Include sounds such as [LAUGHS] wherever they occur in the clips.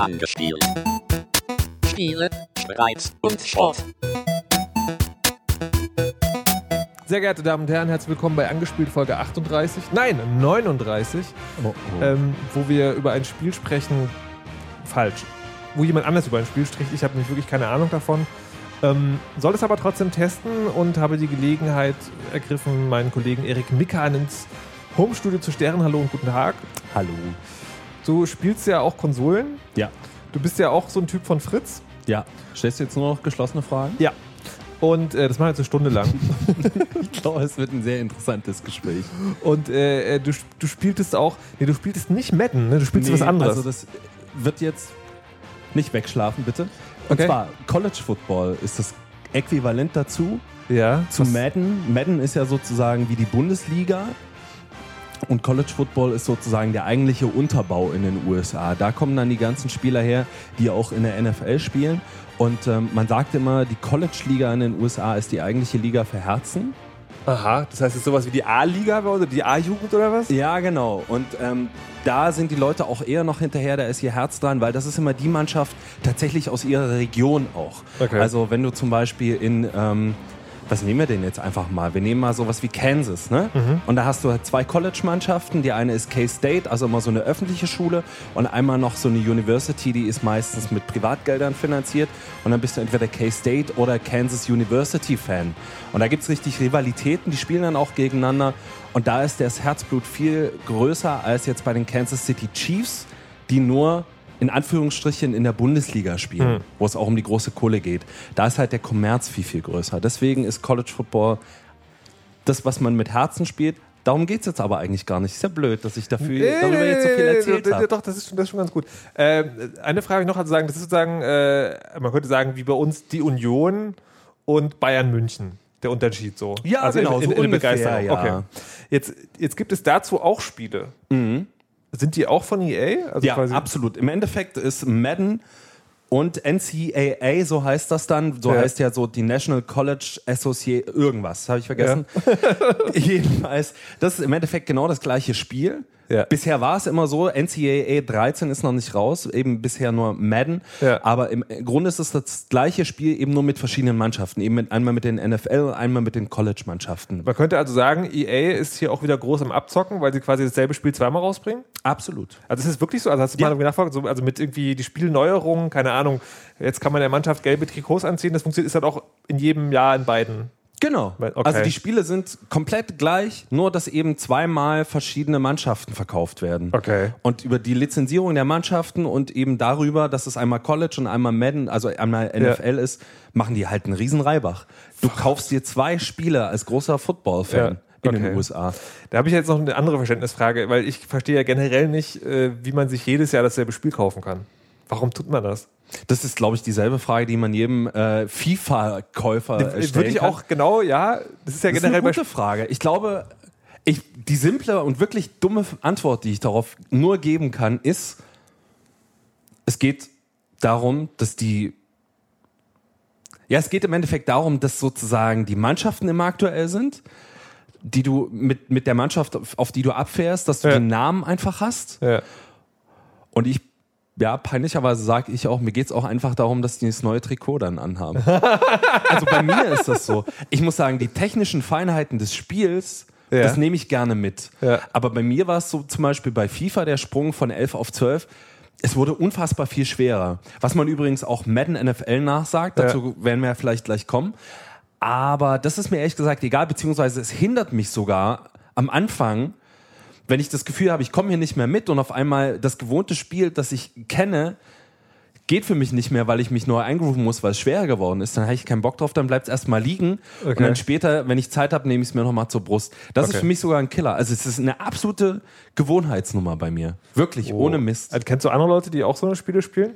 Angespielt. Spiele, Spreiz und Sport. Sehr geehrte Damen und Herren, herzlich willkommen bei Angespielt Folge 38, nein, 39, Oh, oh. ähm, wo wir über ein Spiel sprechen, falsch, wo jemand anders über ein Spiel spricht, ich habe nämlich wirklich keine Ahnung davon, ähm, soll es aber trotzdem testen und habe die Gelegenheit ergriffen, meinen Kollegen Erik Mickan ins Homestudio zu stellen. Hallo und guten Tag. Hallo. Du spielst ja auch Konsolen, Ja. du bist ja auch so ein Typ von Fritz. Ja. Stellst du jetzt nur noch geschlossene Fragen? Ja. Und äh, das machen wir jetzt eine Stunde lang. [LAUGHS] Ich glaube, es wird ein sehr interessantes Gespräch. Und äh, äh, du, du spieltest auch, nee, du spieltest nicht Madden, ne? du spielst was anderes. Also das wird jetzt nicht wegschlafen, bitte. Und Okay. zwar College Football ist das Äquivalent dazu ja, zu Madden. Madden ist ja sozusagen wie die Bundesliga. Und College Football ist sozusagen der eigentliche Unterbau in den USA. Da kommen dann die ganzen Spieler her, die auch in der NFL spielen. Und ähm, man sagt immer, die College-Liga in den USA ist die eigentliche Liga für Herzen. Aha, das heißt, es ist sowas wie die A-Liga oder die A-Jugend oder was? Ja, genau. Und ähm, da sind die Leute auch eher noch hinterher, da ist ihr Herz dran, weil das ist immer die Mannschaft tatsächlich aus ihrer Region auch. Okay. Also wenn du zum Beispiel in, ähm, was nehmen wir denn jetzt einfach mal? Wir nehmen mal sowas wie Kansas, ne? Und da hast du halt zwei College-Mannschaften. Die eine ist K-State, also immer so eine öffentliche Schule. Und einmal noch so eine University, die ist meistens mit Privatgeldern finanziert. Und dann bist du entweder K-State oder Kansas University-Fan. Und da gibt es richtig Rivalitäten, die spielen dann auch gegeneinander. Und da ist das Herzblut viel größer als jetzt bei den Kansas City Chiefs, die nur in Anführungsstrichen in der Bundesliga spielen, wo es auch um die große Kohle geht. Da ist halt der Kommerz viel, viel größer. Deswegen ist College Football das, was man mit Herzen spielt. Darum geht es jetzt aber eigentlich gar nicht. Ist ja blöd, dass ich dafür, darüber jetzt so viel erzählt Äh, habe. Doch, das ist, schon, das ist schon ganz gut. Ähm, eine Frage noch, also sagen, das ist sozusagen, äh, man könnte sagen, wie bei uns die Union und Bayern München. Der Unterschied so. Ja, also genau, in, in, so in ungefähr, Begeisterung. ja. Okay. Jetzt, jetzt gibt es dazu auch Spiele. Sind die auch von EA? Also. Ja, absolut. Im Endeffekt ist Madden und NCAA, so heißt das dann, so Ja. heißt ja so die National College Association, irgendwas, habe ich vergessen. [LAUGHS] Jedenfalls, das ist im Endeffekt genau das gleiche Spiel. Ja. Bisher war es immer so, NCAA 13 ist noch nicht raus, eben bisher nur Madden. Ja. Aber im Grunde ist es das gleiche Spiel, eben nur mit verschiedenen Mannschaften. Eben mit, einmal mit den NFL und einmal mit den College-Mannschaften. Man könnte also sagen, EA ist hier auch wieder groß am Abzocken, weil sie quasi dasselbe Spiel zweimal rausbringen. Absolut. Also ist es wirklich so? Also hast du Ja. mal nachgefragt, so, also mit irgendwie die Spielneuerungen, keine Ahnung, jetzt kann man der Mannschaft gelbe Trikots anziehen, das funktioniert ist halt auch in jedem Jahr in beiden. Genau. Okay. Also die Spiele sind komplett gleich, nur dass eben zweimal verschiedene Mannschaften verkauft werden. Okay. Und über die Lizenzierung der Mannschaften und eben darüber, dass es einmal College und einmal Madden, also einmal NFL ist, machen die halt einen riesen Reibach. Du kaufst dir zwei Spiele als großer Football-Fan Ja, in okay. den USA. Da habe ich jetzt noch eine andere Verständnisfrage, weil ich verstehe ja generell nicht, äh, wie man sich jedes Jahr dasselbe Spiel kaufen kann. Warum tut man das? Das ist, glaube ich, dieselbe Frage, die man jedem äh, FIFA-Käufer stellen Würde ich kann. auch genau, ja, das ist ja Das ist generell eine bei gute Frage. Ich glaube, ich, die simple und wirklich dumme Antwort, die ich darauf nur geben kann, ist, es geht darum, dass die ja, es geht im Endeffekt darum, dass sozusagen die Mannschaften immer aktuell sind, die du mit, mit der Mannschaft, auf, auf die du abfährst, dass du Ja. den Namen einfach hast. ja. Und ich, ja, peinlicherweise sage ich auch, mir geht es auch einfach darum, dass die das neue Trikot dann anhaben. [LAUGHS] also bei mir ist das so. Ich muss sagen, die technischen Feinheiten des Spiels, Ja. das nehme ich gerne mit. Ja. Aber bei mir war es so zum Beispiel bei FIFA der Sprung von 11 auf 12. Es wurde unfassbar viel schwerer. Was man übrigens auch Madden NFL nachsagt, dazu werden wir ja vielleicht gleich kommen. Aber das ist mir ehrlich gesagt egal, beziehungsweise es hindert mich sogar am Anfang, wenn ich das Gefühl habe, ich komme hier nicht mehr mit und auf einmal das gewohnte Spiel, das ich kenne, geht für mich nicht mehr, weil ich mich neu eingrooven muss, weil es schwerer geworden ist, dann habe ich keinen Bock drauf, dann bleibt es erstmal liegen und Okay. dann später, wenn ich Zeit habe, nehme ich es mir nochmal zur Brust. Das Okay. ist für mich sogar ein Killer. Also es ist eine absolute Gewohnheitsnummer bei mir. Wirklich, ohne Mist. Also, kennst du andere Leute, die auch so eine Spiele spielen?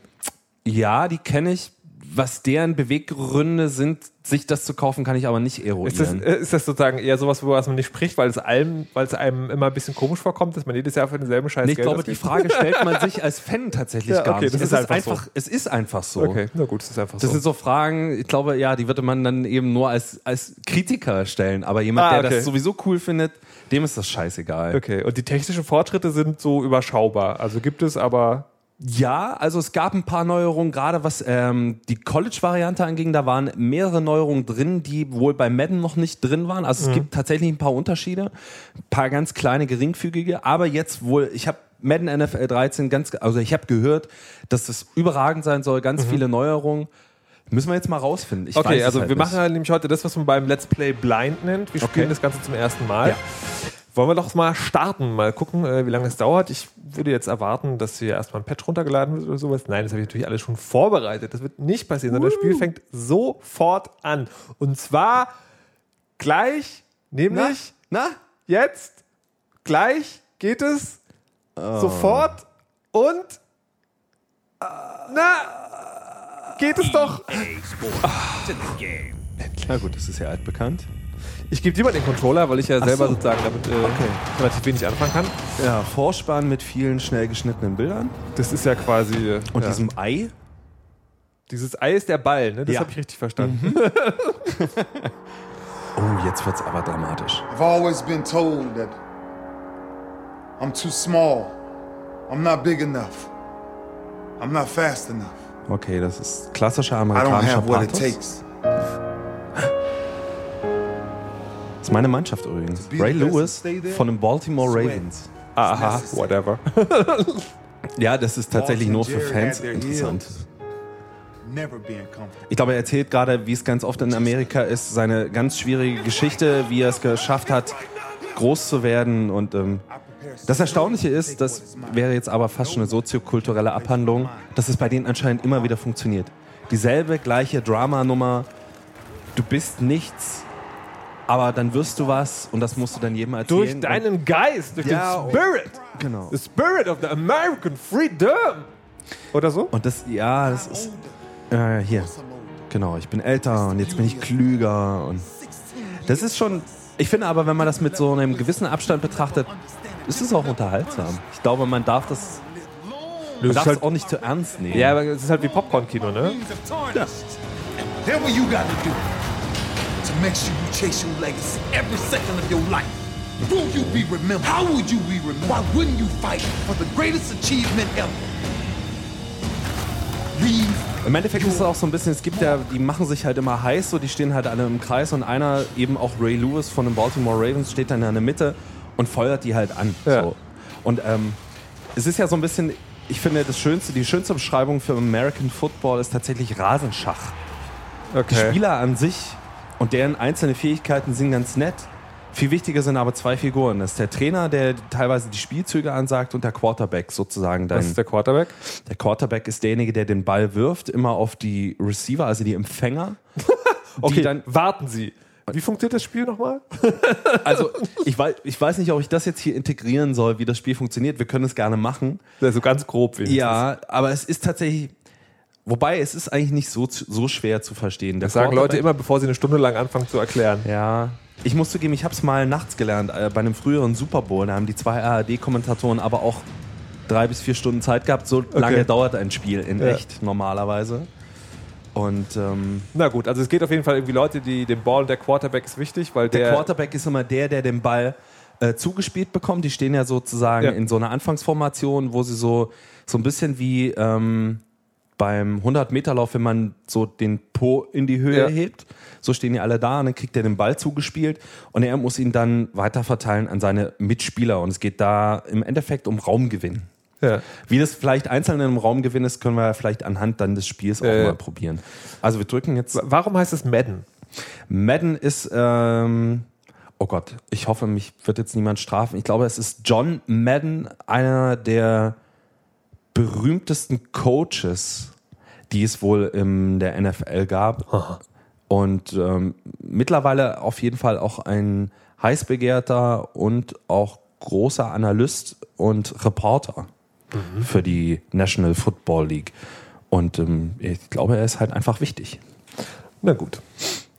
Ja, die kenne ich. Was deren Beweggründe sind, sich das zu kaufen, kann ich aber nicht eruieren. Ist das, äh, ist das sozusagen eher sowas, worüber man nicht spricht, weil es einem, weil es einem immer ein bisschen komisch vorkommt, dass man jedes Jahr für denselben Scheiß Nee, ich Geld glaube, die? Frage stellt man sich als [LAUGHS] Fan tatsächlich Ja, gar okay, nicht. das es ist einfach so. Es ist einfach so. Okay, na gut, das ist einfach Das so. sind so Fragen, ich glaube, ja, die würde man dann eben nur als, als Kritiker stellen. Aber jemand, Ah, der okay. das sowieso cool findet, dem ist das scheißegal. Okay, und die technischen Fortschritte sind so überschaubar. Also gibt es aber Ja, also es gab ein paar Neuerungen, gerade was ähm, die College-Variante anging. Da waren mehrere Neuerungen drin, die wohl bei Madden noch nicht drin waren. Also es gibt tatsächlich ein paar Unterschiede, ein paar ganz kleine, geringfügige. Aber jetzt wohl, ich habe Madden NFL 13 ganz, also ich habe gehört, dass das überragend sein soll, ganz viele Neuerungen. Müssen wir jetzt mal rausfinden. Ich Okay, also halt wir nicht. machen halt nämlich heute das, was man beim Let's Play blind nennt. Wir spielen Okay. das Ganze zum ersten Mal. Ja. Wollen wir doch mal starten, mal gucken, äh, wie lange es dauert. Ich würde jetzt erwarten, dass hier erstmal ein Patch runtergeladen wird oder sowas. Nein, das habe ich natürlich alles schon vorbereitet. Das wird nicht passieren, sondern das Spiel fängt sofort an. Und zwar gleich, nämlich Na? jetzt, gleich geht es Oh. sofort und äh, na, geht es doch. Na gut, das ist ja altbekannt. Ich gebe dir mal den Controller, weil ich ja selber so. sozusagen damit äh, relativ wenig anfangen kann. Ja, Vorspann mit vielen schnell geschnittenen Bildern Das ist ja quasi. äh, und ja. diesem Ei. Dieses Ei ist der Ball, ne? Das Ja. habe ich richtig verstanden. [LAUGHS] Oh, jetzt wird's aber dramatisch. I've always been told that I'm too small. I'm not big enough. I'm not fast enough. Okay, das ist klassischer I don't amerikanischer have what it Pathos. takes. Das ist meine Mannschaft übrigens. Ray Lewis von den Baltimore. Ravens. Aha, whatever. [LAUGHS] Ja, das ist tatsächlich nur für Fans interessant. Ich glaube, er erzählt gerade, wie es ganz oft in Amerika ist, seine ganz schwierige Geschichte, wie er es geschafft hat, groß zu werden. Und ähm, das Erstaunliche ist, das wäre jetzt aber fast schon eine soziokulturelle Abhandlung, dass es bei denen anscheinend immer wieder funktioniert. Dieselbe gleiche Dramanummer. Du bist nichts, aber dann wirst du was und das musst du dann jedem erzählen. durch deinen Geist, durch Ja, den Spirit. Genau. The Spirit of the American Freedom. Oder so? Und das, ja, das ist. Äh, hier. Genau, ich bin älter und jetzt bin ich klüger. Und das ist schon. Ich finde aber, wenn man das mit so einem gewissen Abstand betrachtet, ist es auch unterhaltsam. Ich glaube, man darf das. Man darf halt- es auch nicht zu ernst nehmen. Ja, aber es ist halt wie Popcorn-Kino, ne? Then to make sure you chase your legacy every second of your life. Will you be remembered? How would you be remembered? Why wouldn't you fight for the greatest achievement ever? Leave Im Endeffekt ist es auch so ein bisschen, es gibt ja, die machen sich halt immer heiß, so die stehen halt alle im Kreis und einer, eben auch Ray Lewis von den Baltimore Ravens, steht dann in der Mitte und feuert die halt an. Ja. So. Und ähm, es ist ja so ein bisschen, ich finde, das Schönste, die schönste Beschreibung für American Football ist tatsächlich Rasenschach. Die Okay. Spieler an sich und deren einzelne Fähigkeiten sind ganz nett. Viel wichtiger sind aber zwei Figuren. Das ist der Trainer, der teilweise die Spielzüge ansagt und der Quarterback sozusagen. Dein, Das ist der Quarterback. der Quarterback ist derjenige, der den Ball wirft, immer auf die Receiver, also die Empfänger. [LAUGHS] Okay, die dann, warten Sie. Wie funktioniert das Spiel nochmal? [LAUGHS] also ich weiß, ich weiß nicht, ob ich das jetzt hier integrieren soll, wie das Spiel funktioniert. Wir können es gerne machen. Also ganz grob wenigstens. Ja, aber es ist tatsächlich, wobei es ist eigentlich nicht so, so schwer zu verstehen. Der Das sagen Leute immer, bevor sie eine Stunde lang anfangen zu erklären. Ja. Ich muss zugeben, ich habe es mal nachts gelernt, äh, bei einem früheren Super Bowl. Da haben die zwei ARD-Kommentatoren aber auch drei bis vier Stunden Zeit gehabt. So lange dauert ein Spiel in Ja. echt normalerweise. Und ähm, Na gut, also es geht auf jeden Fall irgendwie Leute, die den Ball und der Quarterback ist wichtig, weil der, der, Quarterback ist immer der, der den Ball äh, zugespielt bekommt. Die stehen ja sozusagen Ja. in so einer Anfangsformation, wo sie so, so ein bisschen wie ähm, beim 100-Meter-Lauf, wenn man so den Po in die Höhe Ja. hebt. So stehen die alle da und dann kriegt er den Ball zugespielt und er muss ihn dann weiterverteilen an seine Mitspieler. Und es geht da im Endeffekt um Raumgewinn. ja. Wie das vielleicht einzeln in einem Raumgewinn ist, können wir vielleicht anhand dann des Spiels auch Äh. mal probieren. Also wir drücken jetzt Warum heißt es Madden? Madden ist, ähm, oh Gott, ich hoffe, mich wird jetzt niemand strafen. Ich glaube, es ist John Madden, einer der berühmtesten Coaches, die es wohl in der NFL gab. Und ähm, mittlerweile auf jeden Fall auch ein heiß begehrter und auch großer Analyst und Reporter für die National Football League. Und ähm, ich glaube, er ist halt einfach wichtig. Na gut.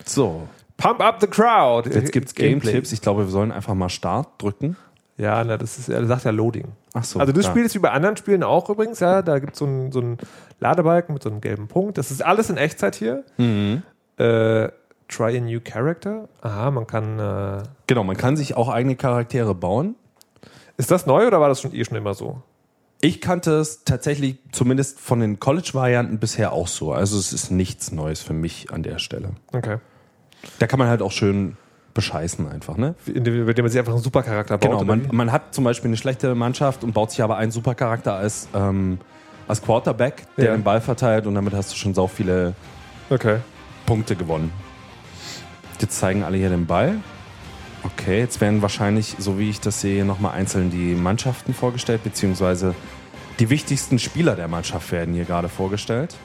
So, Pump up the crowd. Jetzt gibt's Game-Tipps. Ich glaube, wir sollen einfach mal Start drücken. Ja, na, das ist, er sagt ja Loading. Ach so, Also das ja. Spiel ist wie bei anderen Spielen auch übrigens, ja. Da gibt es so einen so einen Ladebalken mit so einem gelben Punkt. Das ist alles in Echtzeit hier. Mhm. Äh, try a new character. Aha, man kann. Äh, Genau, man kann sich auch eigene Charaktere bauen. ist das neu oder war das schon eh schon immer so? Ich kannte es tatsächlich zumindest von den College-Varianten bisher auch so. Also es ist nichts Neues für mich an der Stelle. Okay. Da kann man halt auch schön bescheißen einfach, ne? Mit dem man sich einfach einen Supercharakter baut. Genau, man, man hat zum Beispiel eine schlechte Mannschaft und baut sich aber einen Supercharakter als, ähm, als Quarterback, der Ja. den Ball verteilt und damit hast du schon sau viele Okay. Punkte gewonnen. Jetzt zeigen alle hier den Ball. Okay, jetzt werden wahrscheinlich, so wie ich das sehe, nochmal einzeln die Mannschaften vorgestellt, beziehungsweise die wichtigsten Spieler der Mannschaft werden hier gerade vorgestellt.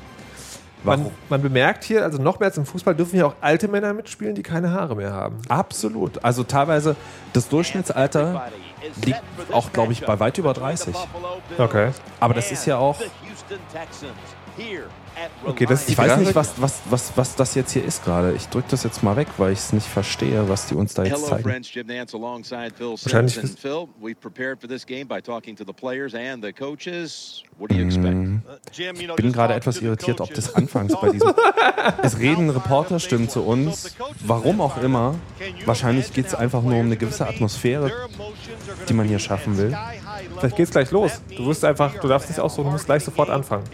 Man, man bemerkt hier, also noch mehr als im Fußball dürfen hier auch alte Männer mitspielen, die keine Haare mehr haben. Absolut. Also teilweise das Durchschnittsalter liegt auch, glaube ich, bei weit über 30. Okay. Aber das ist ja auch. Okay, das ist Ich weiß nicht, was, was, was, was das jetzt hier ist gerade. Ich drücke das jetzt mal weg, weil ich es nicht verstehe, was die uns da jetzt zeigen. Wahrscheinlich. And Phil, we've prepared for this game by talking to the players and the coaches. What do you expect? Ich bin gerade etwas irritiert, ob das anfangs bei diesem. [LAUGHS] Es reden Reporter, stimmen zu uns. Warum auch immer. Wahrscheinlich geht es einfach nur um eine gewisse Atmosphäre, die man hier schaffen will. Vielleicht geht's gleich los. Du wirst einfach, du darfst nicht aussuchen, du musst gleich sofort anfangen.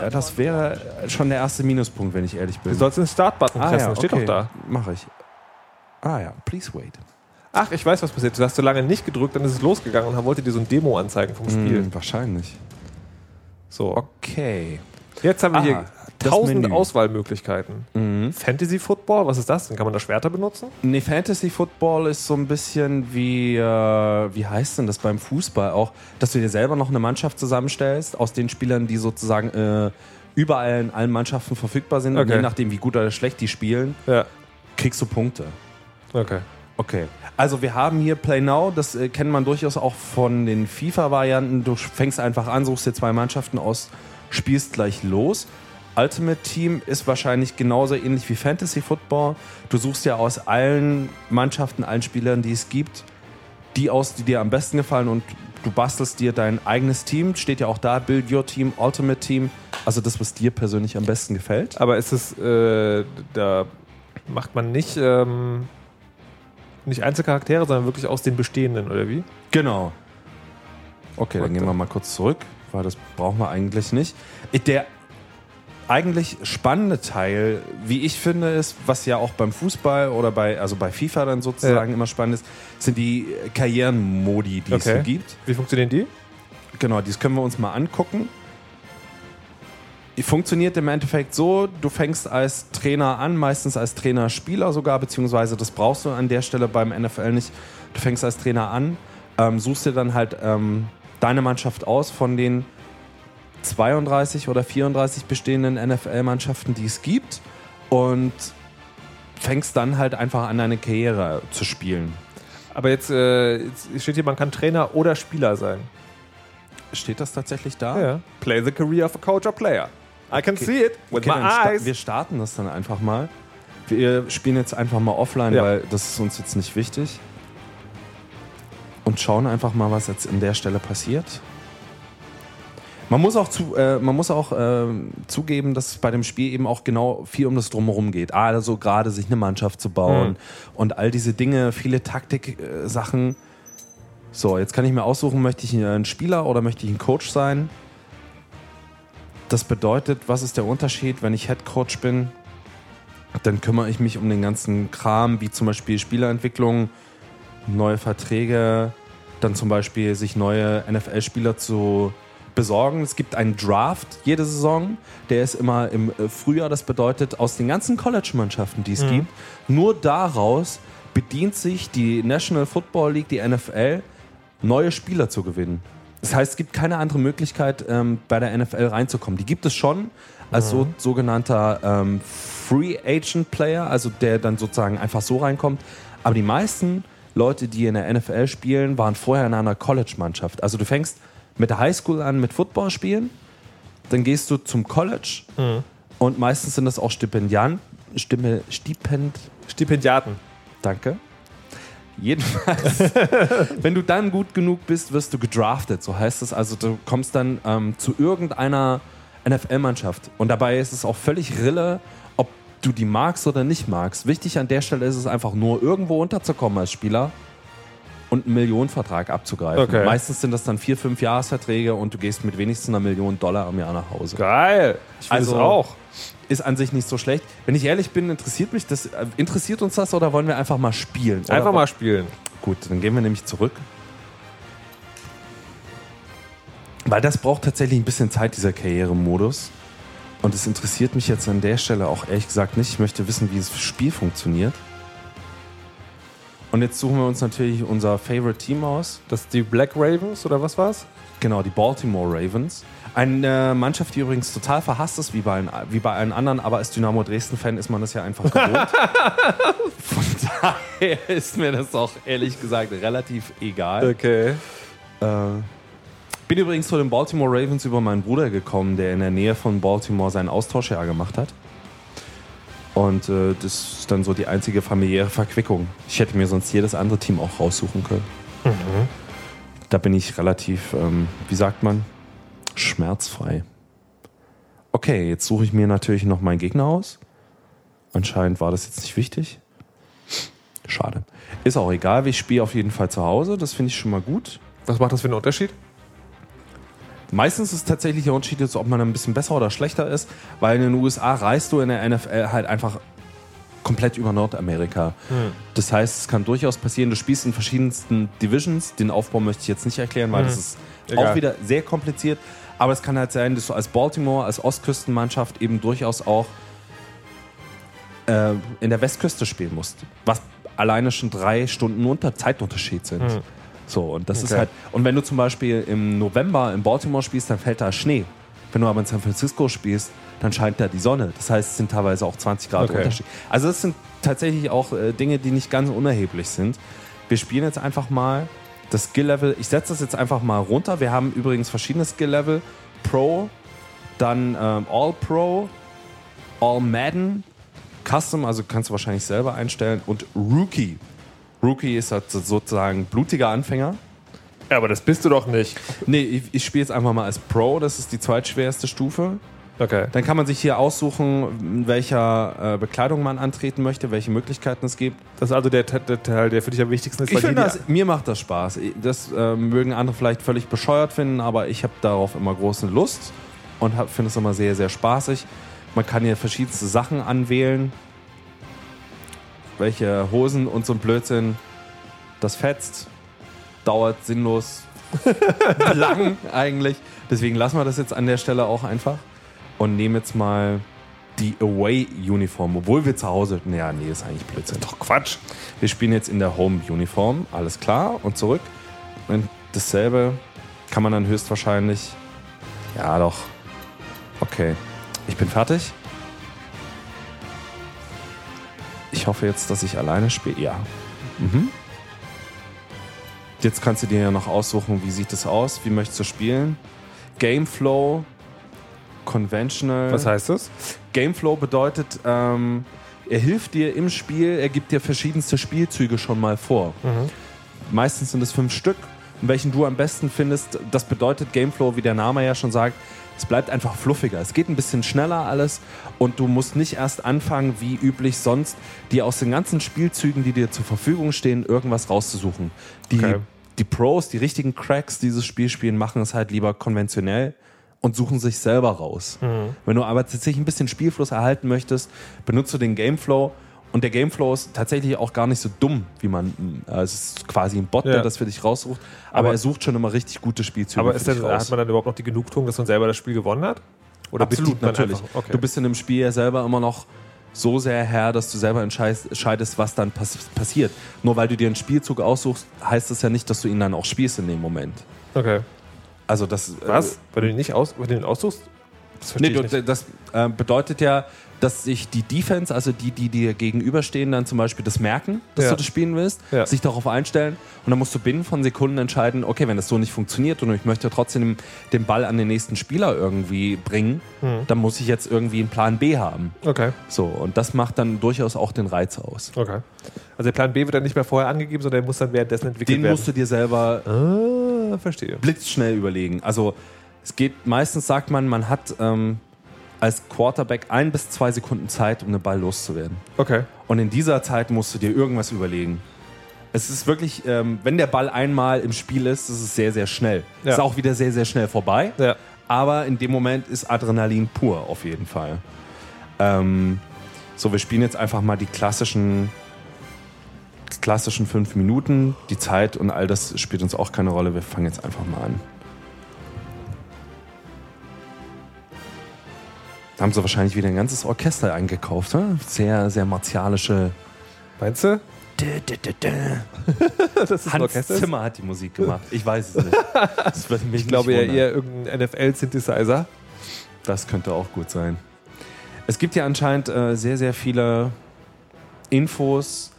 Ja, das wäre schon der erste Minuspunkt, wenn ich ehrlich bin. Du sollst den Start-Button pressen, steht doch da. Mache ich. Ah ja, please wait. Ach, ich weiß, was passiert. Du hast so lange nicht gedrückt, dann ist es losgegangen und er wollte dir so ein Demo anzeigen vom Spiel. Hm, wahrscheinlich. So. Okay. Jetzt haben wir Ah, hier tausend Menü. Mhm. Auswahlmöglichkeiten. Fantasy Football, was ist das denn? Kann man da Schwerter benutzen? Nee, Fantasy Football ist so ein bisschen wie, äh, wie heißt denn das beim Fußball auch, dass du dir selber noch eine Mannschaft zusammenstellst aus den Spielern, die sozusagen äh, überall in allen Mannschaften verfügbar sind. Und Okay. je nachdem, wie gut oder schlecht die spielen, Ja. kriegst du Punkte. Okay. Okay. Also wir haben hier Play Now, das äh, kennt man durchaus auch von den FIFA-Varianten. Du fängst einfach an, suchst dir zwei Mannschaften aus, spielst gleich los. Ultimate Team ist wahrscheinlich genauso ähnlich wie Fantasy Football. Du suchst ja aus allen Mannschaften, allen Spielern, die es gibt, die aus, die dir am besten gefallen und du bastelst dir dein eigenes Team. Steht ja auch da, Build Your Team, Ultimate Team. Also das, was dir persönlich am besten gefällt. Aber ist es, äh, da macht man nicht, ähm, nicht Einzelcharaktere, sondern wirklich aus den bestehenden, oder wie? Genau. Okay, dann gehen wir mal kurz zurück, weil das brauchen wir eigentlich nicht. Der eigentlich spannende Teil, wie ich finde, ist, was ja auch beim Fußball oder bei, also bei FIFA dann sozusagen Ja. immer spannend ist, sind die Karrierenmodi, die es Okay. so gibt. Wie funktionieren die? Genau, dies können wir uns mal angucken. Die funktioniert im Endeffekt so, du fängst als Trainer an, meistens als Trainer-Spieler sogar, beziehungsweise das brauchst du an der Stelle beim NFL nicht. Du fängst als Trainer an, ähm, suchst dir dann halt ähm, deine Mannschaft aus von den 32 oder 34 bestehenden NFL-Mannschaften, die es gibt und fängst dann halt einfach an, deine Karriere zu spielen. Aber jetzt, äh, jetzt steht hier, man kann Trainer oder Spieler sein. Steht das tatsächlich da? Ja. Play the career of a coach or player. I can see it with Okay, my dann sta eyes. wir starten das dann einfach mal. Wir spielen jetzt einfach mal offline, Ja. weil das ist uns jetzt nicht wichtig. Und schauen einfach mal, was jetzt an der Stelle passiert. Man muss auch, zu, äh, man muss auch ähm, zugeben, dass es bei dem Spiel eben auch genau viel um das Drumherum geht. Also gerade sich eine Mannschaft zu bauen Mhm. und all diese Dinge, viele Taktik-Sachen. So, jetzt kann ich mir aussuchen, möchte ich ein Spieler oder möchte ich ein Coach sein? Das bedeutet, was ist der Unterschied, wenn ich Head Coach bin? Dann kümmere ich mich um den ganzen Kram, wie zum Beispiel Spielerentwicklung, neue Verträge, dann zum Beispiel sich neue NFL-Spieler zu besorgen. Es gibt einen Draft jede Saison, der ist immer im äh, Frühjahr. Das bedeutet, aus den ganzen College-Mannschaften, die es gibt, nur daraus bedient sich die National Football League, die NFL, neue Spieler zu gewinnen. Das heißt, es gibt keine andere Möglichkeit, ähm, bei der NFL reinzukommen. Die gibt es schon als so, sogenannter ähm, Free Agent Player, also der dann sozusagen einfach so reinkommt. Aber die meisten Leute, die in der NFL spielen, waren vorher in einer College-Mannschaft. Also du fängst mit der Highschool an mit Football spielen, dann gehst du zum College und meistens sind das auch Stipendian, Stimme, Stipend, Stipendiaten. Danke. Jedenfalls, [LAUGHS] wenn du dann gut genug bist, wirst du gedraftet. So heißt es. Also du kommst dann ähm, zu irgendeiner NFL-Mannschaft. Und dabei ist es auch völlig Rille, ob du die magst oder nicht magst. Wichtig an der Stelle ist es einfach nur, irgendwo unterzukommen als Spieler und einen Millionenvertrag abzugreifen. Okay. Meistens sind das dann vier, fünf Jahresverträge und du gehst mit wenigstens einer Million Dollar am Jahr nach Hause. Geil. Ich will Also- es auch. Ist an sich nicht so schlecht. Wenn ich ehrlich bin, interessiert mich das, äh, interessiert uns das oder wollen wir einfach mal spielen? Oder Einfach mal spielen. Gut, dann gehen wir nämlich zurück. Weil das braucht tatsächlich ein bisschen Zeit, dieser Karrieremodus. Und es interessiert mich jetzt an der Stelle auch ehrlich gesagt nicht. Ich möchte wissen, wie das Spiel funktioniert. Und jetzt suchen wir uns natürlich unser Favorite Team aus. Das ist die Black Ravens oder was war's? Genau, die Baltimore Ravens. Eine Mannschaft, die übrigens total verhasst ist, wie bei, allen, wie bei allen anderen, aber als Dynamo Dresden-Fan ist man das ja einfach gewohnt. [LAUGHS] Von daher ist mir das auch ehrlich gesagt relativ egal. Okay. Äh, bin übrigens zu den Baltimore Ravens über meinen Bruder gekommen, der in der Nähe von Baltimore sein Austauschjahr gemacht hat. Und äh, das ist dann so die einzige familiäre Verquickung. Ich hätte mir sonst jedes andere Team auch raussuchen können. Da bin ich relativ, ähm, wie sagt man, schmerzfrei. Okay, jetzt suche ich mir natürlich noch meinen Gegner aus. Anscheinend war das jetzt nicht wichtig. Schade. Ist auch egal, ich spiele auf jeden Fall zu Hause. Das finde ich schon mal gut. Was macht das für einen Unterschied? Meistens ist tatsächlich der Unterschied jetzt, ob man ein bisschen besser oder schlechter ist, weil in den USA reist du in der NFL halt einfach komplett über Nordamerika. Das heißt, es kann durchaus passieren, du spielst in verschiedensten Divisions. Den Aufbau möchte ich jetzt nicht erklären, weil das ist Egal. auch wieder sehr kompliziert. Aber es kann halt sein, dass du als Baltimore, als Ostküstenmannschaft eben durchaus auch äh, in der Westküste spielen musst. Was alleine schon drei Stunden unter Zeitunterschied sind. So, und das ist Okay. halt. Und wenn du zum Beispiel im November in Baltimore spielst, dann fällt da Schnee. Wenn du aber in San Francisco spielst, dann scheint da die Sonne. Das heißt, es sind teilweise auch 20 Grad Okay. Unterschied. Also das sind tatsächlich auch äh, Dinge, die nicht ganz unerheblich sind. Wir spielen jetzt einfach mal das Skill-Level. Ich setze das jetzt einfach mal runter. Wir haben übrigens verschiedene Skill-Level. Pro, dann ähm, All-Pro, All-Madden, Custom, also kannst du wahrscheinlich selber einstellen, und Rookie. Rookie ist halt sozusagen blutiger Anfänger. Ja, aber das bist du doch nicht. Nee, ich, ich spiele jetzt einfach mal als Pro, das ist die zweitschwerste Stufe. Okay. Dann kann man sich hier aussuchen, in welcher äh, Bekleidung man antreten möchte, welche Möglichkeiten es gibt. Das ist also der, der Teil, der für dich am wichtigsten ist. Ich finde, das, mir macht das Spaß. Das äh, mögen andere vielleicht völlig bescheuert finden, aber ich habe darauf immer große Lust und finde es immer sehr, sehr spaßig. Man kann hier verschiedenste Sachen anwählen. Welche Hosen und so ein Blödsinn. Das fetzt, dauert sinnlos [LAUGHS] lang eigentlich. Deswegen lassen wir das jetzt an der Stelle auch einfach und nehmen jetzt mal die Away-Uniform, obwohl wir zu Hause. Naja, nee, ist eigentlich Blödsinn. Doch Quatsch. Wir spielen jetzt in der Home-Uniform, alles klar, und zurück. Und dasselbe kann man dann höchstwahrscheinlich. Ja, doch. Okay. Ich bin fertig. Ich hoffe jetzt, dass ich alleine spiele. Ja. Mhm. Jetzt kannst du dir ja noch aussuchen, wie sieht es aus, wie möchtest du spielen. Gameflow, Conventional. Was heißt das? Gameflow bedeutet, ähm, er hilft dir im Spiel, er gibt dir verschiedenste Spielzüge schon mal vor. Meistens sind es fünf Stück, welchen du am besten findest. Das bedeutet Gameflow, wie der Name ja schon sagt, es bleibt einfach fluffiger. Es geht ein bisschen schneller alles und du musst nicht erst anfangen, wie üblich sonst, dir aus den ganzen Spielzügen, die dir zur Verfügung stehen, irgendwas rauszusuchen. Die, Okay. die Pros, die richtigen Cracks dieses Spiel spielen, machen es halt lieber konventionell und suchen sich selber raus. Wenn du aber tatsächlich ein bisschen Spielfluss erhalten möchtest, benutzt du den Gameflow. Und der Gameflow ist tatsächlich auch gar nicht so dumm, wie man. äh, Es ist quasi ein Bot, Ja. der das für dich raussucht. Aber, Aber- er sucht schon immer richtig gute Spielzüge. Aber ist raus. hat man dann überhaupt noch die Genugtuung, dass man selber das Spiel gewonnen hat? Oder Absolut, natürlich. Okay. Du bist in dem Spiel ja selber immer noch so sehr Herr, dass du selber entscheidest, was dann pass passiert. Nur weil du dir einen Spielzug aussuchst, heißt das ja nicht, dass du ihn dann auch spielst in dem Moment. okay. Also das Was? Weil du ihn nicht aus, wenn du ihn aussuchst? Das Nee, du, das äh, bedeutet ja, dass sich die Defense, also die, die dir gegenüberstehen, dann zum Beispiel das merken, dass Ja. du das spielen willst, Ja. sich darauf einstellen und dann musst du binnen von Sekunden entscheiden, okay, wenn das so nicht funktioniert und ich möchte trotzdem den Ball an den nächsten Spieler irgendwie bringen, Hm. dann muss ich jetzt irgendwie einen Plan B haben. Okay, So, und das macht dann durchaus auch den Reiz aus. okay. Also der Plan B wird dann nicht mehr vorher angegeben, sondern der muss dann währenddessen entwickelt Den werden. musst du dir selber ah, verstehe. blitzschnell überlegen. Also es geht, meistens sagt man, man hat ähm, als Quarterback ein bis zwei Sekunden Zeit, um den Ball loszuwerden. Okay. Und in dieser Zeit musst du dir irgendwas überlegen. Es ist wirklich, ähm, wenn der Ball einmal im Spiel ist, ist es sehr, sehr schnell. Ja. Ist auch wieder sehr, sehr schnell vorbei. Ja. Aber in dem Moment ist Adrenalin pur, auf jeden Fall. Ähm, so, wir spielen jetzt einfach mal die klassischen, klassischen fünf Minuten. Die Zeit und all das spielt uns auch keine Rolle. Wir fangen jetzt einfach mal an. Da haben sie wahrscheinlich wieder ein ganzes Orchester eingekauft. Ne? Sehr, sehr martialische. Meinst du? [LAUGHS] das ist ein Hans Orchester? Zimmer hat die Musik gemacht. Ich weiß es nicht. [LAUGHS] Ich glaube ja eher irgendein NFL-Synthesizer. Das könnte auch gut sein. Es gibt ja anscheinend äh, sehr, sehr viele Infos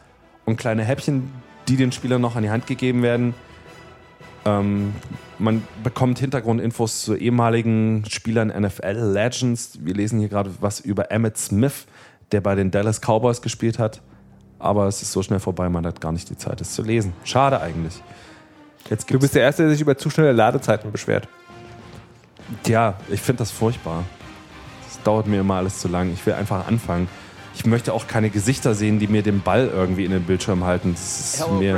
und kleine Häppchen, die den Spielern noch an die Hand gegeben werden. Ähm, man bekommt Hintergrundinfos zu ehemaligen Spielern NFL Legends. Wir lesen hier gerade was über Emmett Smith, der bei den Dallas Cowboys gespielt hat. Aber es ist so schnell vorbei, man hat gar nicht die Zeit, es zu lesen. Schade eigentlich. Jetzt Du bist der Erste, der sich über zu schnelle Ladezeiten beschwert. Ja, ich finde das furchtbar. Das dauert mir immer alles zu lang. Ich will einfach anfangen. Ich möchte auch keine Gesichter sehen, die mir den Ball irgendwie in den Bildschirm halten. Das ist mir.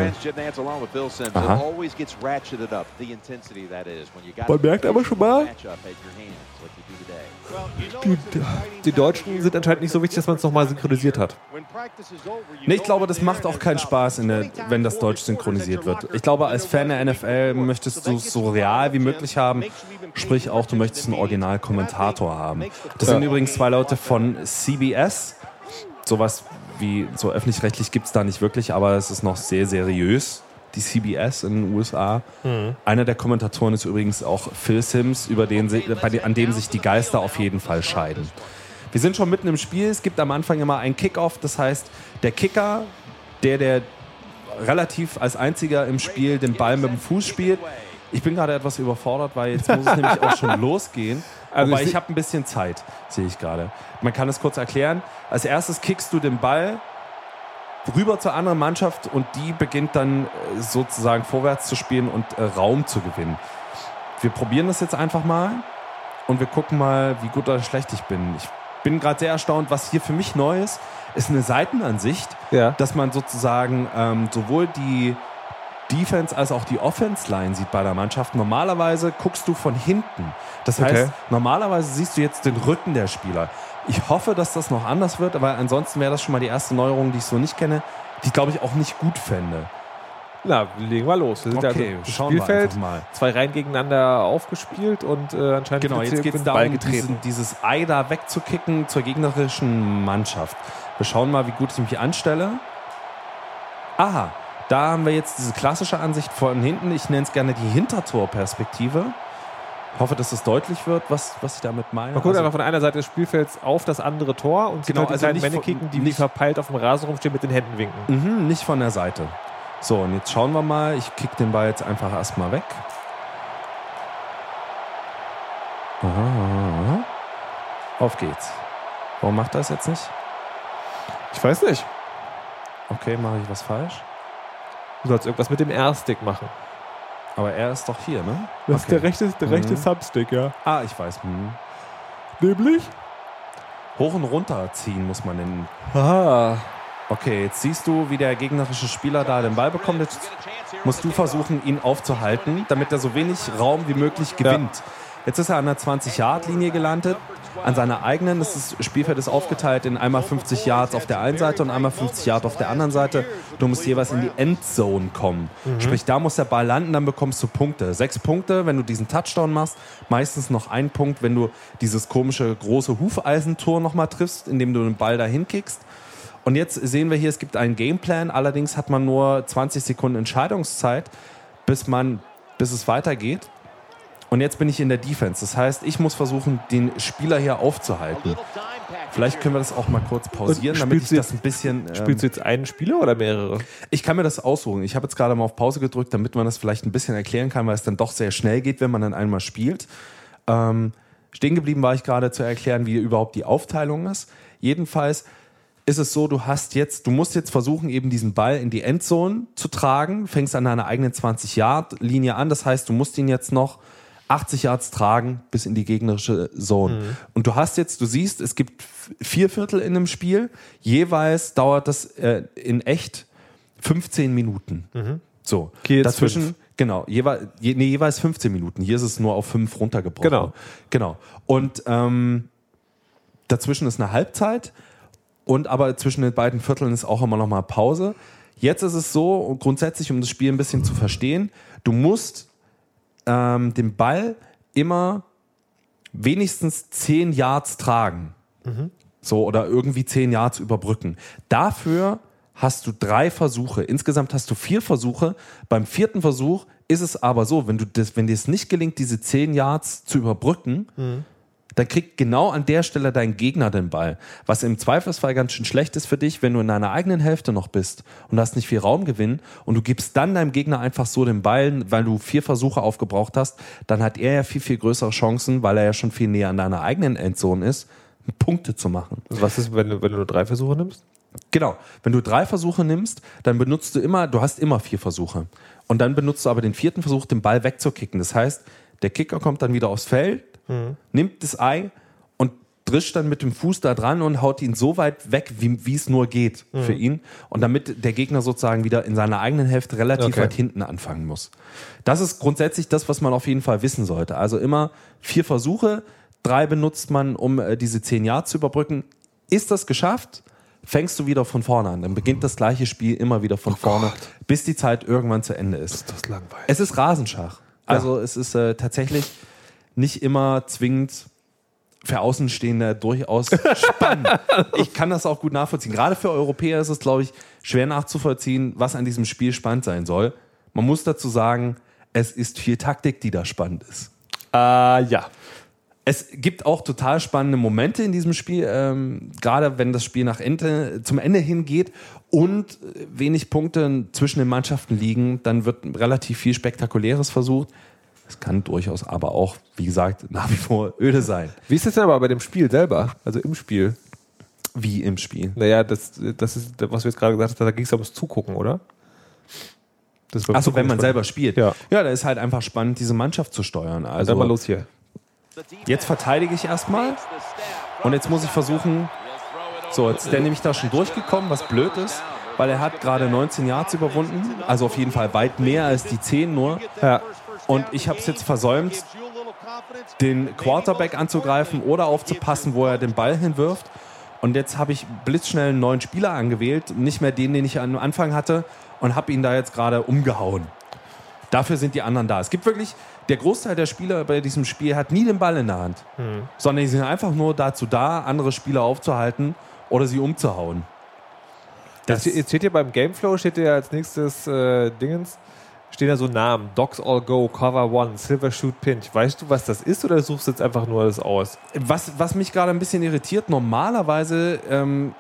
Aha. Man merkt aber schon mal-. Die, die Deutschen sind anscheinend nicht so wichtig, dass man es nochmal synchronisiert hat. Nee, ich glaube, das macht auch keinen Spaß, in der, wenn das Deutsch synchronisiert wird. Ich glaube, als Fan der NFL möchtest du es so real wie möglich haben. Sprich auch, du möchtest einen Originalkommentator haben. Das sind übrigens zwei Leute von CBS. Sowas wie so öffentlich-rechtlich gibt es da nicht wirklich, aber es ist noch sehr seriös. Die CBS in den USA. Einer der Kommentatoren ist übrigens auch Phil Sims, über den, dem- an dem sich die Geister auf jeden Fall scheiden. Wir sind schon mitten im Spiel. Es gibt am Anfang immer einen Kickoff. Das heißt, der Kicker, der, der relativ als einziger im Spiel den Ball mit dem Fuß spielt. Ich bin gerade etwas überfordert, weil jetzt muss es nämlich auch schon [LAUGHS] losgehen. Also Aber ich ich habe ein bisschen Zeit, sehe ich gerade. Man kann es kurz erklären. Als erstes kickst du den Ball rüber zur anderen Mannschaft und die beginnt dann äh, sozusagen vorwärts zu spielen und äh, Raum zu gewinnen. Wir probieren das jetzt einfach mal und wir gucken mal, wie gut oder schlecht ich bin. Ich bin gerade sehr erstaunt, was hier für mich neu ist, ist eine Seitenansicht, Ja. dass man sozusagen ähm, sowohl die Defense als auch die Offense-Line sieht bei der Mannschaft. Normalerweise guckst du von hinten. Das heißt, Okay. normalerweise siehst du jetzt den Rücken der Spieler. Ich hoffe, dass das noch anders wird, aber ansonsten wäre das schon mal die erste Neuerung, die ich so nicht kenne, die ich glaube ich auch nicht gut fände. Na, legen wir los. Wir sind Okay, also schauen wir Spielfeld, einfach mal. zwei Reihen gegeneinander aufgespielt und äh, anscheinend Genau, jetzt geht es darum, diesen, dieses Ei da wegzukicken zur gegnerischen Mannschaft. Wir schauen mal, wie gut ich mich anstelle. Aha, da haben wir jetzt diese klassische Ansicht von hinten. Ich nenne es gerne die Hintertorperspektive. Hoffe, dass es deutlich wird, was, was ich damit meine. Man guckt Also- einfach von einer Seite des Spielfelds auf das andere Tor und sieht Genau, halt die also kleinen nicht Männer von- kicken, die wie verpeilt auf dem Rasen rumstehen mit den Händen winken. Mhm, nicht von der Seite. So, und jetzt schauen wir mal. Ich kick den Ball jetzt einfach erstmal weg. Aha. Auf geht's. Warum macht er das jetzt nicht? Ich weiß nicht. Okay, mache ich was falsch? Du sollst irgendwas mit dem R-Stick machen. Aber er ist doch hier, ne? Das ist Okay. der rechte, der rechte Mhm. Substick, ja. Ah, ich weiß. Hm. Nämlich? Hoch und runter ziehen muss man nennen. Ah. Okay, jetzt siehst du, wie der gegnerische Spieler da den Ball bekommt. Jetzt musst du versuchen, ihn aufzuhalten, damit er so wenig Raum wie möglich gewinnt. Jetzt ist er an der 20-Yard-Linie gelandet. An seiner eigenen, das Spielfeld ist aufgeteilt in einmal 50 Yards auf der einen Seite und einmal 50 Yards auf der anderen Seite. Du musst jeweils in die Endzone kommen. Sprich, da muss der Ball landen, dann bekommst du Punkte. Sechs Punkte, wenn du diesen Touchdown machst. Meistens noch ein Punkt, wenn du dieses komische große Hufeisentor nochmal triffst, indem du den Ball dahin kickst. Und jetzt sehen wir hier, es gibt einen Gameplan. Allerdings hat man nur 20 Sekunden Entscheidungszeit, bis, man, bis es weitergeht. Und jetzt bin ich in der Defense. Das heißt, ich muss versuchen, den Spieler hier aufzuhalten. Vielleicht können wir das auch mal kurz pausieren, damit ich das ein bisschen. Ähm, Spielst du jetzt einen Spieler oder mehrere? ich kann mir das aussuchen. Ich habe jetzt gerade mal auf Pause gedrückt, damit man das vielleicht ein bisschen erklären kann, weil es dann doch sehr schnell geht, wenn man dann einmal spielt. Ähm, stehen geblieben war ich gerade zu erklären, wie überhaupt die Aufteilung ist. Jedenfalls ist es so, du hast jetzt, du musst jetzt versuchen, eben diesen Ball in die Endzone zu tragen, fängst an deiner eigenen 20-Yard-Linie an. Das heißt, du musst ihn jetzt noch 80 Yards tragen bis in die gegnerische Zone. Und du hast jetzt, du siehst, es gibt vier Viertel in einem Spiel. Jeweils dauert das äh, in echt 15 Minuten. So, Kiels dazwischen, fünf. genau, jeweils, je, nee, jeweils 15 Minuten. Hier ist es nur auf 5 runtergebrochen. Genau. Genau. Und ähm, dazwischen ist eine Halbzeit und aber zwischen den beiden Vierteln ist auch immer noch mal Pause. Jetzt ist es so, grundsätzlich, um das Spiel ein bisschen zu verstehen, du musst ähm, den Ball immer wenigstens 10 Yards tragen. So, oder irgendwie 10 Yards überbrücken. Dafür hast du drei Versuche. Insgesamt hast du vier Versuche. Beim vierten Versuch ist es aber so, wenn, du das, wenn dir es nicht gelingt, diese 10 Yards zu überbrücken, dann kriegt genau an der Stelle dein Gegner den Ball. Was im Zweifelsfall ganz schön schlecht ist für dich, wenn du in deiner eigenen Hälfte noch bist und hast nicht viel Raumgewinn und du gibst dann deinem Gegner einfach so den Ball, weil du vier Versuche aufgebraucht hast, dann hat er ja viel, viel größere Chancen, weil er ja schon viel näher an deiner eigenen Endzone ist, Punkte zu machen. Was ist, wenn du, wenn du nur drei Versuche nimmst? Genau. Wenn du drei Versuche nimmst, dann benutzt du immer, du hast immer vier Versuche. Und dann benutzt du aber den vierten Versuch, den Ball wegzukicken. Das heißt, der Kicker kommt dann wieder aufs Feld, nimmt das Ei und drischt dann mit dem Fuß da dran und haut ihn so weit weg, wie, es nur geht für ihn. Und damit der Gegner sozusagen wieder in seiner eigenen Hälfte relativ Okay. weit hinten anfangen muss. Das ist grundsätzlich das, was man auf jeden Fall wissen sollte. Also immer vier Versuche, drei benutzt man, um äh, diese zehn Jahre zu überbrücken. Ist das geschafft? Fängst du wieder von vorne an. Dann beginnt das gleiche Spiel immer wieder von vorne, bis die Zeit irgendwann zu Ende ist. Das ist langweilig. Es ist Rasenschach. Also es ist äh, tatsächlich nicht immer zwingend für Außenstehende durchaus spannend. [LAUGHS] ich kann das auch gut nachvollziehen. Gerade für Europäer ist es, glaube ich, schwer nachzuvollziehen, was an diesem Spiel spannend sein soll. Man muss dazu sagen, es ist viel Taktik, die da spannend ist. Äh, ja. Es gibt auch total spannende Momente in diesem Spiel, ähm, gerade wenn das Spiel nach Ende, zum Ende hingeht und wenig Punkte zwischen den Mannschaften liegen, dann wird relativ viel Spektakuläres versucht. Es kann durchaus aber auch, wie gesagt, nach wie vor öde sein, Wie ist das denn aber bei dem Spiel selber? Also im Spiel? wie im Spiel. Naja, das, das ist, was wir jetzt gerade gesagt haben, da ging es ums Zugucken, oder? Achso, wenn man selber spielt. Ja. ja, da ist halt einfach spannend, diese Mannschaft zu steuern. Dann Also mal los hier. jetzt verteidige ich erstmal und jetzt muss ich versuchen, so, jetzt ist der nämlich da schon durchgekommen, was blöd ist, weil er hat gerade 19 Yards überwunden, also auf jeden Fall weit mehr als die 10 nur. Ja. Und ich habe es jetzt versäumt, den Quarterback anzugreifen oder aufzupassen, wo er den Ball hinwirft. Und jetzt habe ich blitzschnell einen neuen Spieler angewählt, nicht mehr den, den ich am Anfang hatte, und habe ihn da jetzt gerade umgehauen. Dafür sind die anderen da. Es gibt wirklich, der Großteil der Spieler bei diesem Spiel hat nie den Ball in der Hand, sondern die sind einfach nur dazu da, andere Spieler aufzuhalten oder sie umzuhauen. Das jetzt steht hier beim Gameflow, steht ja als nächstes äh, Dingens, stehen da so Namen. Dogs All Go, Cover One, Silver Shoot Pinch. Weißt du, was das ist oder suchst du jetzt einfach nur das aus? Was, was mich gerade ein bisschen irritiert, normalerweise, ähm,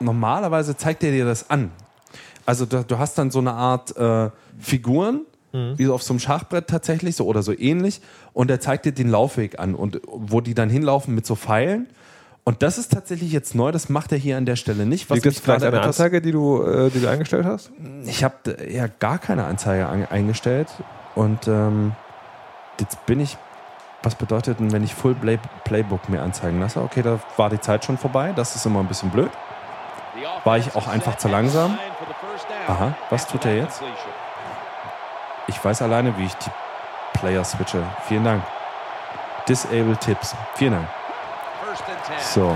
normalerweise zeigt er dir das an. Also du, du hast dann so eine Art äh, Figuren, wie so auf so einem Schachbrett tatsächlich, so oder so ähnlich, und er zeigt dir den Laufweg an und wo die dann hinlaufen mit so Pfeilen. Und das ist tatsächlich jetzt neu, das macht er hier an der Stelle nicht. Was Liegt das vielleicht etwas- Anzeige, die du, äh, die du eingestellt hast? ich habe ja gar keine Anzeige an, eingestellt und ähm, jetzt bin ich. Was bedeutet denn, wenn ich Full Play Playbook mir anzeigen lasse? Okay, da war die Zeit schon vorbei. Das ist immer ein bisschen blöd. War ich auch einfach zu langsam? Aha, was tut er jetzt? Ich weiß alleine, wie ich die Player switche. Vielen Dank. Disable Tipps. Vielen Dank. So.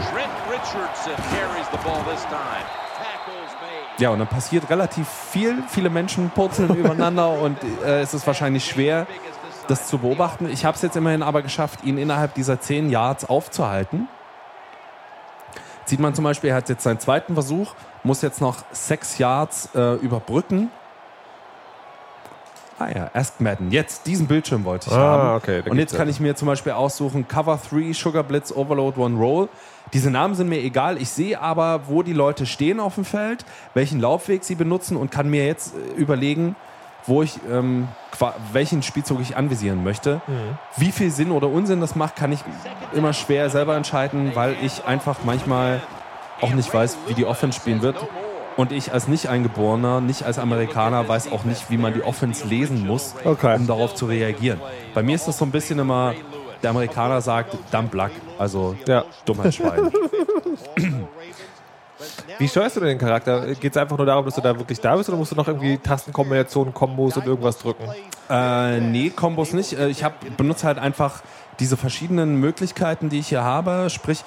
Ja, und dann passiert relativ viel. Viele Menschen purzeln [LAUGHS] übereinander und äh, es ist wahrscheinlich schwer, das zu beobachten. Ich habe es jetzt immerhin aber geschafft, ihn innerhalb dieser 10 Yards aufzuhalten. Sieht man zum Beispiel, er hat jetzt seinen zweiten Versuch, muss jetzt noch 6 Yards äh, überbrücken. Ah ja, Ask Madden. Jetzt, diesen Bildschirm wollte ich Ah, haben. okay, Und jetzt kann ich mir zum Beispiel aussuchen, Cover 3, Sugar Blitz, Overload, One Roll. Diese Namen sind mir egal. Ich sehe aber, wo die Leute stehen auf dem Feld, welchen Laufweg sie benutzen und kann mir jetzt äh, überlegen, wo ich, ähm, welchen Spielzug ich anvisieren möchte. Wie viel Sinn oder Unsinn das macht, kann ich immer schwer selber entscheiden, weil ich einfach manchmal auch nicht weiß, wie die Offense spielen wird. Und ich als Nicht-Eingeborener, nicht als Amerikaner, weiß auch nicht, wie man die Offense lesen muss, Okay. um darauf zu reagieren. Bei mir ist das so ein bisschen immer, der Amerikaner sagt, dumb luck, also Ja. Dummheitsschwein. [LAUGHS] Wie steuerst du denn den Charakter? Geht es einfach nur darum, dass du da wirklich da bist oder musst du noch irgendwie Tastenkombinationen, Kombos und irgendwas drücken? Äh, nee, Kombos nicht. Äh, Ich hab, benutze halt einfach diese verschiedenen Möglichkeiten, die ich hier habe. Sprich,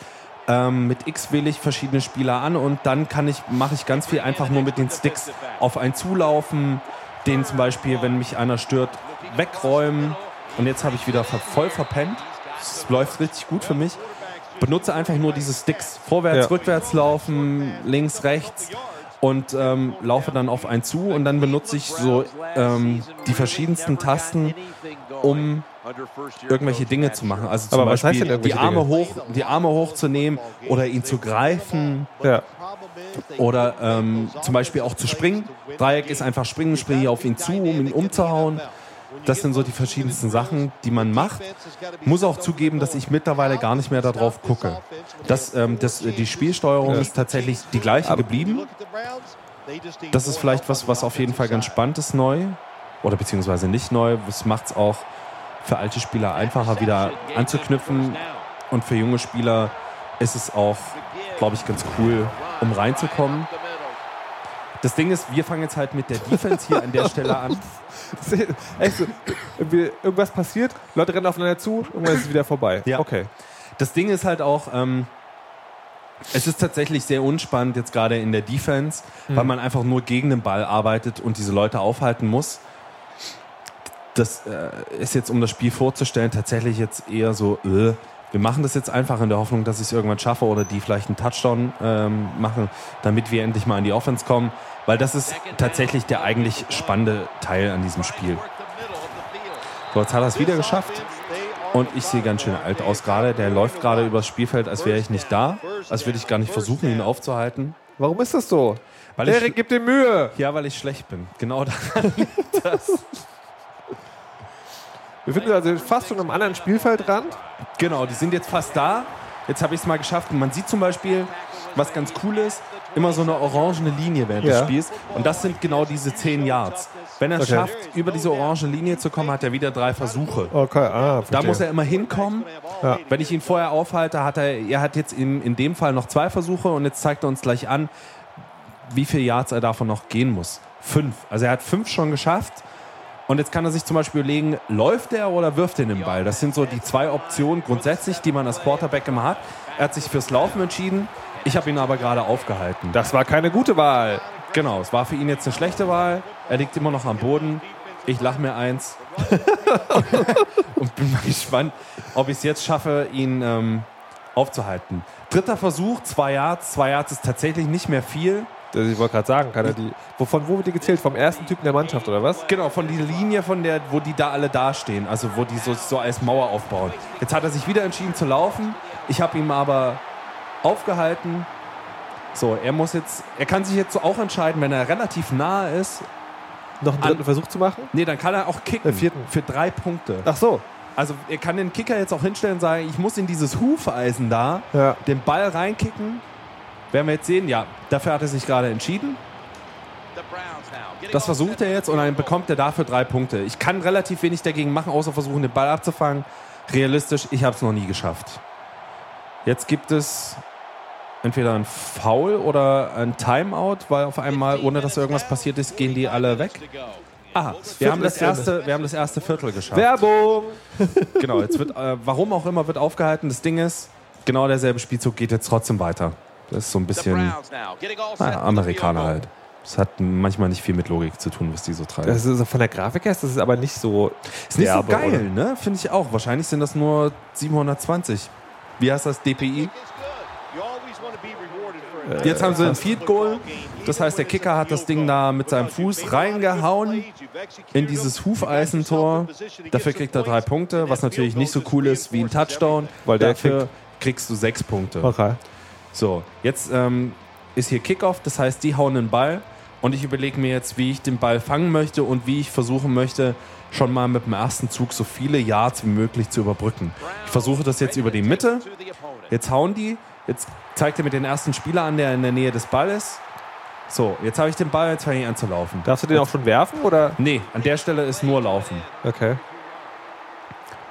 ähm, mit X wähle ich verschiedene Spieler an und dann kann ich, mache ich ganz viel einfach nur mit den Sticks auf einen zulaufen, den zum Beispiel, wenn mich einer stört, wegräumen. Und jetzt habe ich wieder voll verpennt. Es läuft richtig gut für mich. Benutze einfach nur diese Sticks. Vorwärts, Ja. rückwärts laufen, links, rechts und ähm, laufe dann auf einen zu und dann benutze ich so ähm, die verschiedensten Tasten, um irgendwelche Dinge zu machen. Also zum Aber was heißt Beispiel die Arme hoch, die Arme hochzunehmen oder ihn zu greifen Ja. oder ähm, zum Beispiel auch zu springen. Dreieck ist einfach springen, springe auf ihn zu, um ihn umzuhauen. Das sind so die verschiedensten Sachen, die man macht. Muss auch zugeben, dass ich mittlerweile gar nicht mehr darauf gucke. Das, ähm, das, äh, die Spielsteuerung ist tatsächlich die gleiche geblieben. Das ist vielleicht was, was auf jeden Fall ganz spannend ist neu. Oder beziehungsweise nicht neu. Das macht es auch für alte Spieler einfacher wieder anzuknüpfen. Und für junge Spieler ist es auch, glaube ich, ganz cool, um reinzukommen. Das Ding ist, wir fangen jetzt halt mit der Defense hier an der Stelle an. [LAUGHS] Echt so, irgendwas passiert, Leute rennen aufeinander zu, irgendwann ist es wieder vorbei. Ja. Okay. Das Ding ist halt auch, ähm, es ist tatsächlich sehr unspannend jetzt gerade in der Defense, weil man einfach nur gegen den Ball arbeitet und diese Leute aufhalten muss. Das äh, ist jetzt, um das Spiel vorzustellen, tatsächlich jetzt eher so, äh, wir machen das jetzt einfach in der Hoffnung, dass ich es irgendwann schaffe oder die vielleicht einen Touchdown ähm, machen, damit wir endlich mal in die Offense kommen, weil das ist tatsächlich der eigentlich spannende Teil an diesem Spiel. So, jetzt hat er es wieder geschafft. Und ich sehe ganz schön alt aus gerade. Der läuft gerade übers Spielfeld, als wäre ich nicht da. Als würde ich gar nicht versuchen, ihn aufzuhalten. Warum ist das so? Weil Derek, ich, gib dir Mühe. ja, weil ich schlecht bin. Genau [LAUGHS] daran liegt das. Wir finden also fast schon am anderen Spielfeldrand. Genau, die sind jetzt fast da. Jetzt habe ich es mal geschafft. Und man sieht zum Beispiel, was ganz cool ist, immer so eine orangene Linie während Ja. des Spiels. Und das sind genau diese 10 Yards. Wenn er es Okay. schafft, über diese orange Linie zu kommen, hat er wieder drei Versuche. Okay, ah, Da muss er immer hinkommen. Ja. Wenn ich ihn vorher aufhalte, hat er, er hat jetzt in, in dem Fall noch zwei Versuche und jetzt zeigt er uns gleich an, wie viele Yards er davon noch gehen muss. Fünf. Also er hat fünf schon geschafft. Und jetzt kann er sich zum Beispiel überlegen, läuft er oder wirft er den Ball? Das sind so die zwei Optionen grundsätzlich, die man als Quarterback immer hat. Er hat sich fürs Laufen entschieden. Ich habe ihn aber gerade aufgehalten. Das war keine gute Wahl. Genau, es war für ihn jetzt eine schlechte Wahl. Er liegt immer noch am Boden. Ich lache mir eins. [LAUGHS] und bin mal gespannt, ob ich es jetzt schaffe, ihn ähm, aufzuhalten. Dritter Versuch, zwei Yards. Zwei Yards ist tatsächlich nicht mehr viel. Das- Ich wollte gerade sagen, kann er die. Wovon wo wird die gezählt? Vom ersten Typen der Mannschaft oder was? Genau, von dieser Linie, von der, wo die da alle dastehen. Also wo die so, so als Mauer aufbauen. Jetzt hat er sich wieder entschieden zu laufen. Ich habe ihn aber aufgehalten. So, er muss jetzt, er kann sich jetzt auch entscheiden, wenn er relativ nahe ist. Noch einen dritten Versuch zu machen? Nee, dann kann er auch kicken. Äh, vierten. Für drei Punkte. Ach so. Also er kann den Kicker jetzt auch hinstellen und sagen, ich muss in dieses Hufeisen da Ja. den Ball reinkicken. Werden wir jetzt sehen, ja, dafür hat er sich gerade entschieden. Das versucht er jetzt und dann bekommt er dafür drei Punkte. Ich kann relativ wenig dagegen machen, außer versuchen, den Ball abzufangen. Realistisch, ich habe es noch nie geschafft. Jetzt gibt es entweder ein Foul oder ein Timeout, weil auf einmal, ohne dass irgendwas passiert ist, gehen die alle weg. Aha, wir haben, das erste, wir haben das erste Viertel geschafft. Werbung! [LAUGHS] Genau, jetzt wird, äh, warum auch immer, wird aufgehalten. Das Ding ist, genau derselbe Spielzug geht jetzt trotzdem weiter. Das ist so ein bisschen naja, Amerikaner halt. Das hat manchmal nicht viel mit Logik zu tun, was die so treiben. Das ist von der Grafik her ist das aber nicht so. ist nicht so derbe, geil, ne? Finde ich auch. Wahrscheinlich sind das nur 720. Wie heißt das? DPI? Jetzt haben sie ein Field Goal. Das heißt, der Kicker hat das Ding da mit seinem Fuß reingehauen in dieses Hufeisentor. Dafür kriegt er drei Punkte, was natürlich nicht so cool ist wie ein Touchdown, weil dafür kriegst du sechs Punkte. Okay. So, jetzt ähm, ist hier Kickoff, das heißt, die hauen den Ball und ich überlege mir jetzt, wie ich den Ball fangen möchte und wie ich versuchen möchte, schon mal mit dem ersten Zug so viele Yards wie möglich zu überbrücken. Ich versuche das jetzt über die Mitte. Jetzt hauen die. Jetzt zeigt er mir den ersten Spieler an, der in der Nähe des Balles. So, jetzt habe ich den Ball, jetzt fange ich an zu laufen. Darfst du den auch schon werfen oder? Nee, an der Stelle ist nur Laufen. Okay.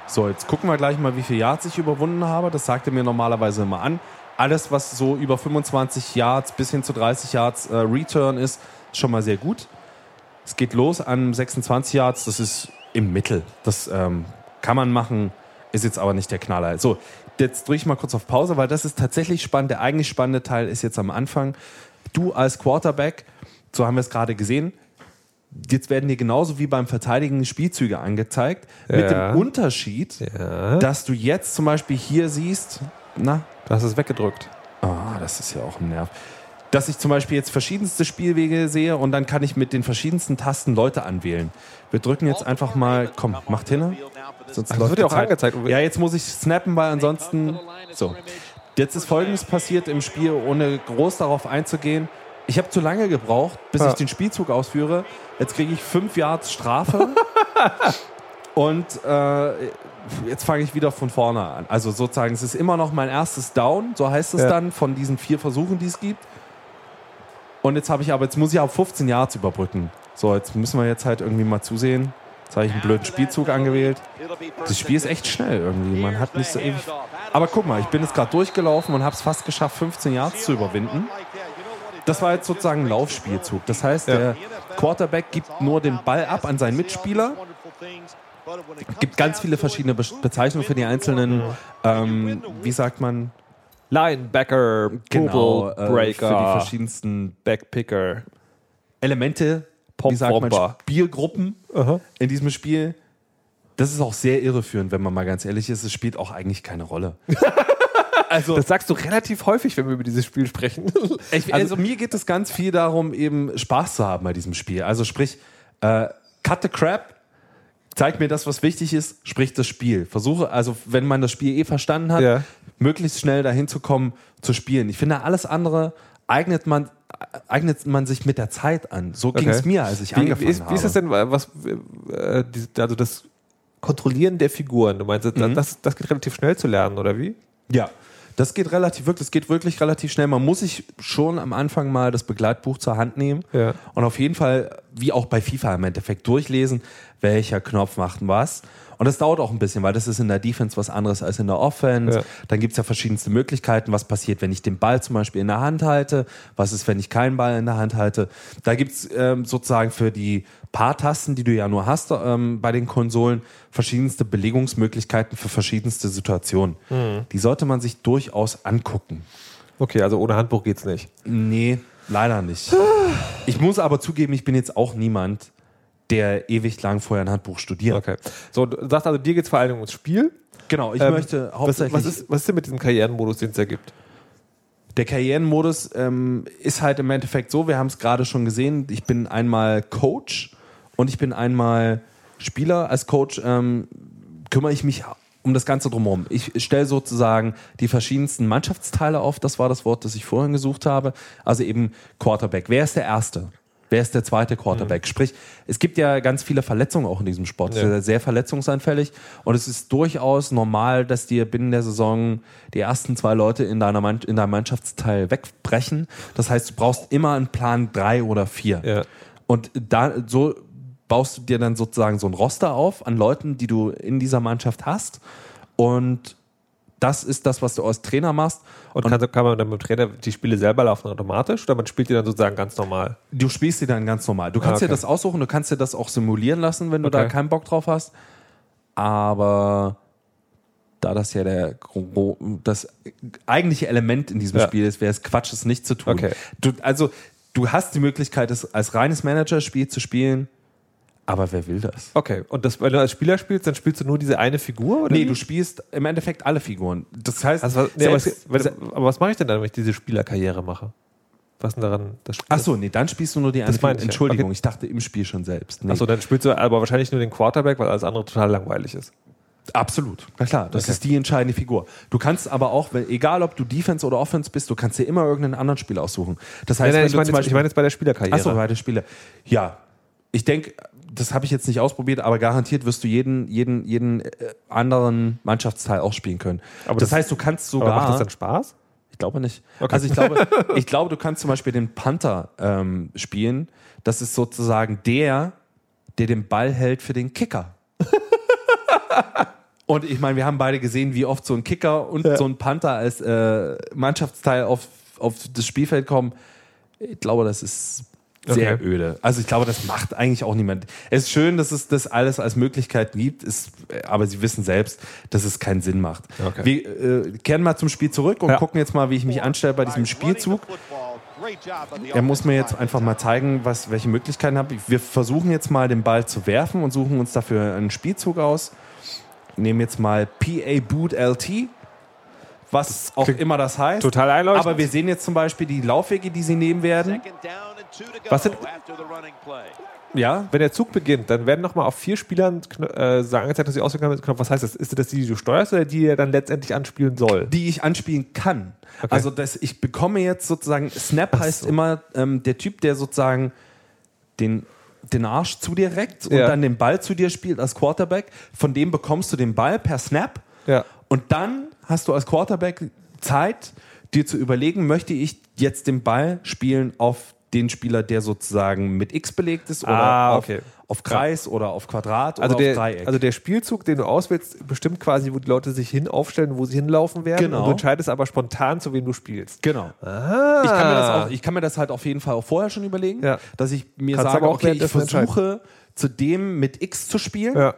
So, jetzt gucken wir gleich mal, wie viel Yards ich überwunden habe. Das sagt er mir normalerweise immer an. Alles, was so über 25 Yards bis hin zu 30 Yards äh, Return ist, ist schon mal sehr gut. Es geht los an 26 Yards, das ist im Mittel. Das ähm, kann man machen, ist jetzt aber nicht der Knaller. So, jetzt drücke ich mal kurz auf Pause, weil das ist tatsächlich spannend. Der eigentlich spannende Teil ist jetzt am Anfang. Du als Quarterback, so haben wir es gerade gesehen, jetzt werden dir genauso wie beim Verteidigen Spielzüge angezeigt, mit Ja. dem Unterschied, Ja. dass du jetzt zum Beispiel hier siehst, na, Du hast es weggedrückt. Ah, das ist ja auch ein Nerv. Dass ich zum Beispiel jetzt verschiedenste Spielwege sehe und dann kann ich mit den verschiedensten Tasten Leute anwählen. Wir drücken jetzt einfach mal, komm, macht hin. Sonst das läuft wird ja auch Zeit. angezeigt. Ja, jetzt muss ich snappen, weil ansonsten. So. Jetzt ist Folgendes passiert im Spiel, ohne groß darauf einzugehen. Ich habe zu lange gebraucht, bis Ja. ich den Spielzug ausführe. Jetzt kriege ich fünf Yards Strafe. [LAUGHS] und äh, jetzt fange ich wieder von vorne an. Also sozusagen, es ist immer noch mein erstes Down, so heißt es Ja. dann, von diesen vier Versuchen, die es gibt. Und jetzt habe ich aber, jetzt muss ich auf 15 Yards überbrücken. So, jetzt müssen wir jetzt halt irgendwie mal zusehen. Jetzt habe ich einen blöden Spielzug angewählt. Das Spiel ist echt schnell irgendwie. Man hat nicht so ewig. Aber guck mal, ich bin jetzt gerade durchgelaufen und habe es fast geschafft, 15 Yards zu überwinden. Das war jetzt sozusagen ein Laufspielzug. Das heißt, Ja. der Quarterback gibt nur den Ball ab an seinen Mitspieler. Gibt ganz viele verschiedene Be Bezeichnungen für die einzelnen, ähm, wie sagt man, Linebacker, genau, äh, für die Breaker, verschiedensten Backpicker. Elemente, wie sagt man. Spielgruppen Aha. in diesem Spiel. Das ist auch sehr irreführend, wenn man mal ganz ehrlich ist. Es spielt auch eigentlich keine Rolle. [LAUGHS] also, Das sagst du relativ häufig, wenn wir über dieses Spiel sprechen. [LAUGHS] ich, also, mir geht es ganz viel darum, eben Spaß zu haben bei diesem Spiel. Also sprich, äh, cut the crap, zeig mir das, was wichtig ist, sprich das Spiel. Versuche, also wenn man das Spiel eh verstanden hat, Ja. möglichst schnell dahin zu kommen, zu spielen. Ich finde, alles andere eignet man, eignet man sich mit der Zeit an. So ging es Okay. mir, als ich Wie, angefangen wie, ist, habe. wie ist das denn, was, äh, also das Kontrollieren der Figuren? Du meinst, Mhm. das, das geht relativ schnell zu lernen, oder wie? Ja, das geht relativ wirklich, das geht wirklich relativ schnell. Man muss sich schon am Anfang mal das Begleitbuch zur Hand nehmen Ja. und auf jeden Fall, wie auch bei FIFA im Endeffekt, durchlesen, welcher Knopf macht was. Und das dauert auch ein bisschen, weil das ist in der Defense was anderes als in der Offense. Ja. Dann gibt es ja verschiedenste Möglichkeiten. Was passiert, wenn ich den Ball zum Beispiel in der Hand halte? Was ist, wenn ich keinen Ball in der Hand halte? Da gibt es ähm, sozusagen für die paar Tasten, die du ja nur hast ähm, bei den Konsolen, verschiedenste Belegungsmöglichkeiten für verschiedenste Situationen. Mhm. Die sollte man sich durchaus angucken. Okay, also ohne Handbuch geht's nicht. Nee, leider nicht. Ich muss aber zugeben, ich bin jetzt auch niemand, der ewig lang vorher ein Handbuch studiert. Okay. So, du sagst also, dir geht's vor allem ums Spiel. Genau, ich Ähm, möchte was, hauptsächlich. was, ist, was ist denn mit diesem Karrierenmodus, den es da gibt? Der Karrierenmodus ähm, ist halt im Endeffekt so, wir haben es gerade schon gesehen, ich bin einmal Coach und ich bin einmal Spieler. Als Coach ähm, kümmere ich mich um das Ganze drumherum. Ich stelle sozusagen die verschiedensten Mannschaftsteile auf, das war das Wort, das ich vorhin gesucht habe. Also eben Quarterback. Wer ist der Erste? Wer ist der zweite Quarterback? Sprich, es gibt ja ganz viele Verletzungen auch in diesem Sport. Ja. Sehr, sehr verletzungsanfällig. Und es ist durchaus normal, dass dir binnen der Saison die ersten zwei Leute in, deiner Mann, in deinem Mannschaftsteil wegbrechen. Das heißt, du brauchst immer einen Plan drei oder vier. Ja. Und da so baust du dir dann sozusagen so ein Roster auf an Leuten, die du in dieser Mannschaft hast. Und das ist das, was du als Trainer machst. Und, kann, kann man dann mit dem Trainer, die Spiele selber laufen automatisch oder man spielt die dann sozusagen ganz normal? Du spielst die dann ganz normal. Du kannst Ah, okay. dir das aussuchen, du kannst dir das auch simulieren lassen, wenn du da Okay. keinen Bock drauf hast. Aber da das ja der das eigentliche Element in diesem Ja. Spiel ist, wäre es Quatsch, es nicht zu tun. Okay. Du, also, du hast die Möglichkeit, es als reines Manager-Spiel zu spielen, aber wer will das? Okay, und das, wenn du als Spieler spielst, dann spielst du nur diese eine Figur? Oder Nee, du spielst im Endeffekt alle Figuren. Das heißt, Also, nee, aber, was, aber was mache ich denn dann, wenn ich diese Spielerkarriere mache? Was denn daran das Spiel? Ach so, nee, dann spielst du nur die eine Figur. ich. Entschuldigung, Okay. ich dachte im Spiel schon selbst. Nee. Achso, dann spielst du aber wahrscheinlich nur den Quarterback, weil alles andere total langweilig ist. Absolut. Na klar, das Okay. ist die entscheidende Figur. Du kannst aber auch, egal ob du Defense oder Offense bist, du kannst dir immer irgendeinen anderen Spieler aussuchen. Das heißt, Nein, nein, ich meine jetzt, Beispiel, ich meine jetzt bei der Spielerkarriere. Achso, beide Spiele. Ja, ich denke, das habe ich jetzt nicht ausprobiert, aber garantiert wirst du jeden, jeden, jeden äh, anderen Mannschaftsteil auch spielen können. Aber das, das- heißt, du kannst sogar. macht das dann Spaß? Ich glaube nicht. Okay. Also ich glaube, [LAUGHS] ich glaube, du kannst zum Beispiel den Panther ähm, spielen. Das ist sozusagen der, der den Ball hält für den Kicker. [LAUGHS] Und ich meine, wir haben beide gesehen, wie oft so ein Kicker und Ja. so ein Panther als äh, Mannschaftsteil auf, auf das Spielfeld kommen. Ich glaube, das ist sehr Okay. öde. Also ich glaube, das macht eigentlich auch niemand. Es ist schön, dass es das alles als Möglichkeit gibt, ist, aber sie wissen selbst, dass es keinen Sinn macht. Okay. Wir äh, kehren mal zum Spiel zurück und Ja. gucken jetzt mal, wie ich mich anstelle bei diesem Spielzug. Er muss mir jetzt einfach mal zeigen, was, welche Möglichkeiten habe. Wir versuchen jetzt mal den Ball zu werfen und suchen uns dafür einen Spielzug aus. Nehmen jetzt mal PA Boot LT, was auch klingt immer das heißt. total einleuchtend. Aber wir sehen jetzt zum Beispiel die Laufwege, die sie nehmen werden. Was sind- Ja, Wenn der Zug beginnt, dann werden nochmal auf vier Spielern äh, sagen, angezeigt, dass sie mit Knopf. Was heißt das? Ist das die, die du steuerst oder die er dann letztendlich anspielen soll? die ich anspielen kann. Okay. Also dass ich bekomme jetzt sozusagen, Snap heißt so. immer ähm, der Typ, der sozusagen den, den Arsch zu dir reckt und Ja. dann den Ball zu dir spielt als Quarterback. Von dem bekommst du den Ball per Snap. Ja. Und dann hast du als Quarterback Zeit, dir zu überlegen, möchte ich jetzt den Ball spielen auf den Spieler, der sozusagen mit X belegt ist oder Ah, auf, okay. auf Kreis oder auf Quadrat Also oder der, auf Dreieck. also der Spielzug, den du auswählst, bestimmt quasi, wo die Leute sich hin aufstellen, wo sie hinlaufen werden. Genau. Und du entscheidest aber spontan, zu wem du spielst. Genau. Ah. Ich kann, mir das auch, ich kann mir das halt auf jeden Fall auch vorher schon überlegen, Ja. dass ich mir Kannst sage, okay, ich versuche zu dem mit X zu spielen. Ja.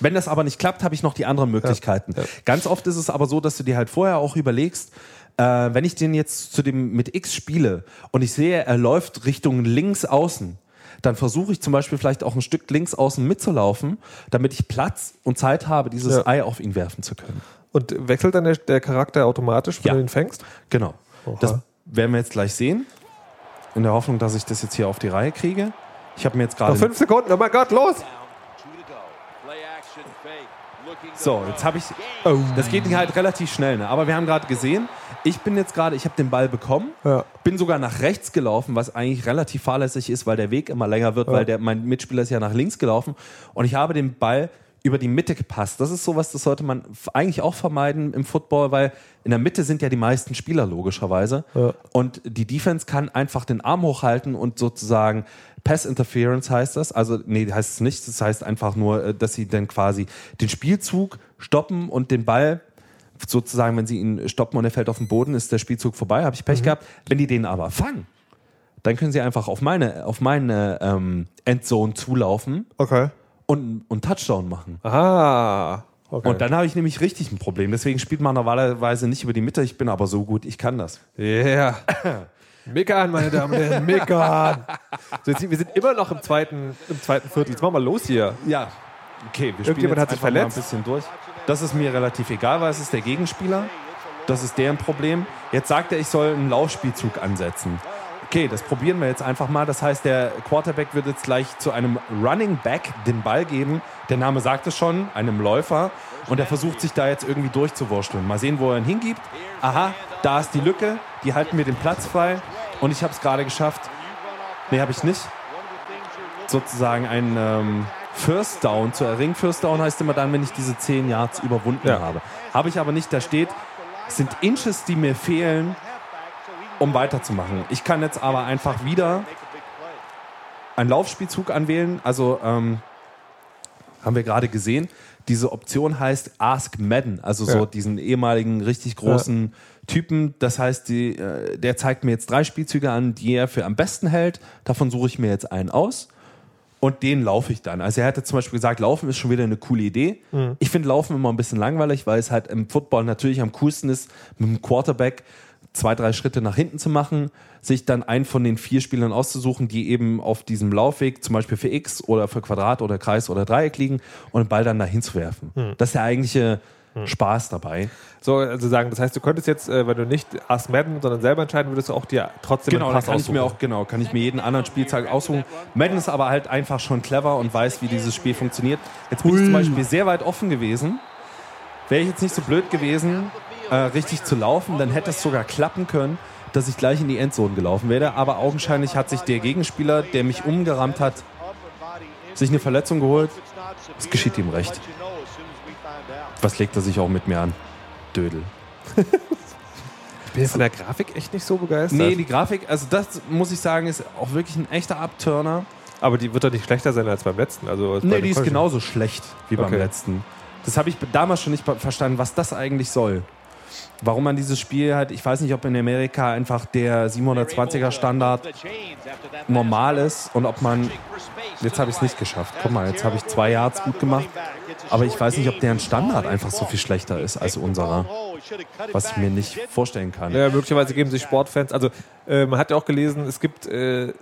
Wenn das aber nicht klappt, habe ich noch die anderen Möglichkeiten. Ja. Ganz oft ist es aber so, dass du dir halt vorher auch überlegst, äh, wenn ich den jetzt zu dem mit X spiele und ich sehe, er läuft Richtung links außen, dann versuche ich zum Beispiel vielleicht auch ein Stück links außen mitzulaufen, damit ich Platz und Zeit habe, dieses Ja. Ei auf ihn werfen zu können. Und wechselt dann der, der Charakter automatisch, wenn Ja. du ihn fängst? Genau. Oha. Das werden wir jetzt gleich sehen. In der Hoffnung, dass ich das jetzt hier auf die Reihe kriege. Ich habe mir jetzt gerade. Noch fünf Sekunden, oh mein Gott, los! So, jetzt habe ich. Das geht halt relativ schnell, ne? Aber wir haben gerade gesehen, ich bin jetzt gerade, ich habe den Ball bekommen, Ja. bin sogar nach rechts gelaufen, was eigentlich relativ fahrlässig ist, weil der Weg immer länger wird, weil der, mein Mitspieler ist ja nach links gelaufen und ich habe den Ball über die Mitte gepasst. Das ist sowas, das sollte man eigentlich auch vermeiden im Football, weil in der Mitte sind ja die meisten Spieler logischerweise. Ja. Und die Defense kann einfach den Arm hochhalten und sozusagen Pass Interference heißt das. Also, nee, heißt es nicht. Das heißt einfach nur, äh, dass sie dann quasi den Spielzug stoppen und den Ball sozusagen, wenn sie ihn stoppen und er fällt auf den Boden, ist der Spielzug vorbei. Habe ich Pech gehabt. Wenn die den aber fangen, dann können sie einfach auf meine, auf meine ähm, Endzone zulaufen Okay. und und Touchdown machen. Ah. Okay. Und dann habe ich nämlich richtig ein Problem. Deswegen spielt man normalerweise nicht über die Mitte. Ich bin aber so gut, ich kann das. Yeah. [COUGHS] Meckern, meine Damen und Herren, [LAUGHS] meckern. So, jetzt, wir sind immer noch im zweiten, im zweiten Viertel. Jetzt machen wir los hier. Ja. Okay, wir spielen Irgendjemand jetzt hat sich verletzt? ein bisschen durch. Das ist mir relativ egal, weil es ist der Gegenspieler. Das ist deren Problem. Jetzt sagt er, ich soll einen Laufspielzug ansetzen. Okay, das probieren wir jetzt einfach mal. Das heißt, der Quarterback wird jetzt gleich zu einem Running Back den Ball geben. Der Name sagt es schon, einem Läufer. Und er versucht sich da jetzt irgendwie durchzuwursteln. Mal sehen, wo er ihn hingibt. Aha, da ist die Lücke. Die halten mir den Platz frei. Und ich habe es gerade geschafft. Nee, habe ich nicht sozusagen ein ähm, First Down zu erringen. First Down heißt immer dann, wenn ich diese 10 Yards überwunden Ja. habe. Habe ich aber nicht. Da steht, es sind Inches, die mir fehlen, um weiterzumachen. Ich kann jetzt aber einfach wieder einen Laufspielzug anwählen. Also ähm, haben wir gerade gesehen. Diese Option heißt Ask Madden, also so Ja. diesen ehemaligen richtig großen Typen. Das heißt, die, äh, der zeigt mir jetzt drei Spielzüge an, die er für am besten hält. Davon suche ich mir jetzt einen aus und den laufe ich dann. Also er hatte zum Beispiel gesagt, Laufen ist schon wieder eine coole Idee. Ich finde Laufen immer ein bisschen langweilig, weil es halt im Football natürlich am coolsten ist, mit dem Quarterback zwei, drei Schritte nach hinten zu machen, sich dann einen von den vier Spielern auszusuchen, die eben auf diesem Laufweg, zum Beispiel für X oder für Quadrat oder Kreis oder Dreieck liegen und den Ball dann dahin zu werfen. Das ist der eigentliche Spaß dabei. So, also sagen, das heißt, du könntest jetzt, äh, wenn du nicht Ask Madden, sondern selber entscheiden würdest, du auch dir trotzdem Genau, einen Pass kann ich mir aussuchen. auch, genau, kann ich mir jeden anderen Spieltag aussuchen. Madden ist aber halt einfach schon clever und weiß, wie dieses Spiel funktioniert. Jetzt bin ich zum Beispiel sehr weit offen gewesen. Wäre ich jetzt nicht so blöd gewesen, äh, richtig zu laufen, dann hätte es sogar klappen können, dass ich gleich in die Endzone gelaufen wäre. Aber augenscheinlich hat sich der Gegenspieler, der mich umgerammt hat, sich eine Verletzung geholt. Es geschieht ihm recht. Was legt er sich auch mit mir an? Dödel. [LAUGHS] Ich bin von der Grafik echt nicht so begeistert. Nee, die Grafik, also das muss ich sagen, ist auch wirklich ein echter Abturner. aber die wird doch nicht schlechter sein als beim letzten. Also Nee, die ist genauso schlecht wie beim Okay. letzten. Das habe ich damals schon nicht verstanden, was das eigentlich soll. Warum man dieses Spiel hat, ich weiß nicht, ob in Amerika einfach der 720er Standard normal ist und ob man. Jetzt habe ich es nicht geschafft. Guck mal, jetzt habe ich zwei Yards gut gemacht. Aber ich weiß nicht, ob deren Standard einfach so viel schlechter ist als unserer. Was ich mir nicht vorstellen kann. Ja, möglicherweise geben sich Sportfans. Also, äh, man hat ja auch gelesen, es gibt äh,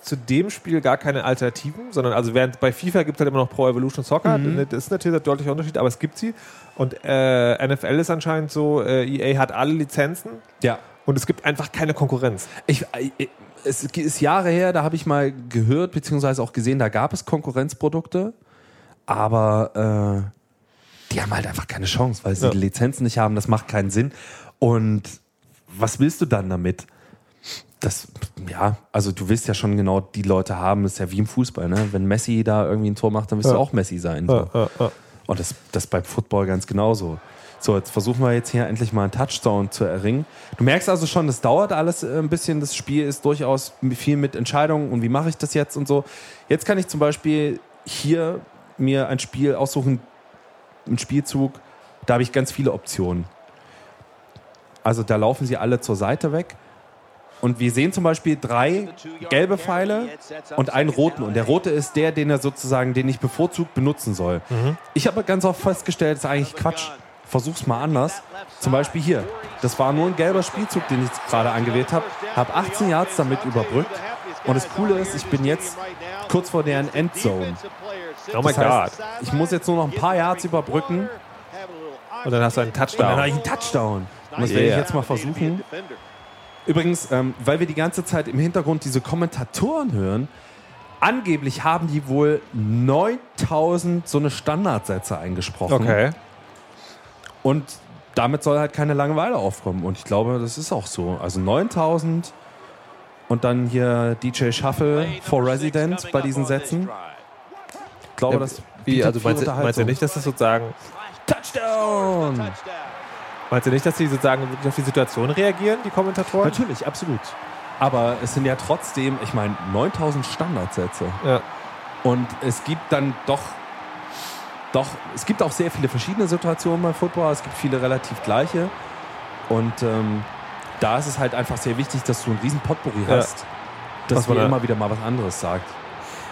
zu dem Spiel gar keine Alternativen, sondern also während bei FIFA gibt es halt immer noch Pro Evolution Soccer, Mhm. das ist natürlich ein deutlicher Unterschied, aber es gibt sie. Und äh, NFL ist anscheinend so, äh, EA hat alle Lizenzen Ja. und es gibt einfach keine Konkurrenz. Ich, ich, es ist Jahre her, da habe ich mal gehört, beziehungsweise auch gesehen, da gab es Konkurrenzprodukte, aber äh, die haben halt einfach keine Chance, weil sie Ja. die Lizenzen nicht haben, das macht keinen Sinn. Und was willst du dann damit? Das, ja, also du willst ja schon genau die Leute haben, das ist ja wie im Fußball, ne? Wenn Messi da irgendwie ein Tor macht, dann willst Ja. du auch Messi sein. So. Ja. Und das, das beim Football ganz genauso. So, jetzt versuchen wir jetzt hier endlich mal einen Touchdown zu erringen. Du merkst also schon, das dauert alles äh, ein bisschen. Das Spiel ist durchaus viel mit Entscheidungen und wie mache ich das jetzt und so. Jetzt kann ich zum Beispiel hier mir ein Spiel aussuchen, einen Spielzug. Da habe ich ganz viele Optionen. Also da laufen sie alle zur Seite weg. Und wir sehen zum Beispiel drei gelbe Pfeile und einen roten. Und der rote ist der, den er sozusagen, den ich bevorzugt benutzen soll. Ich habe ganz oft festgestellt, das ist eigentlich Quatsch. Versuch's mal anders. Zum Beispiel hier. Das war nur ein gelber Spielzug, den ich gerade angewählt habe. Habe 18 Yards damit überbrückt. Und das Coole ist, ich bin jetzt kurz vor deren Endzone. Oh heißt, God. ich muss jetzt nur noch ein paar Yards überbrücken Und dann hast du einen und dann habe Touchdown. ich einen Touchdown. Und das werde ich Yeah. jetzt mal versuchen. Übrigens, ähm, weil wir die ganze Zeit im Hintergrund diese Kommentatoren hören, angeblich haben die wohl 9000 so eine Standardsätze eingesprochen. Okay. Und damit soll halt keine Langeweile aufkommen. Und ich glaube, das ist auch so. Also 9000 und dann hier DJ Shuffle for Resident bei diesen Sätzen. Ich glaube, das Wie, also meinst meinst du nicht, dass das sozusagen, Touchdown! meinst du nicht, dass die sozusagen wirklich auf die Situation reagieren, die Kommentatoren? Natürlich, absolut. Aber es sind ja trotzdem, ich meine, 9000 Standardsätze. Ja. Und es gibt dann doch, doch, es gibt auch sehr viele verschiedene Situationen beim Football. Es gibt viele relativ gleiche. Und ähm, da ist es halt einfach sehr wichtig, dass du einen riesen Potpourri Ja. hast, dass man immer wieder mal was anderes sagt.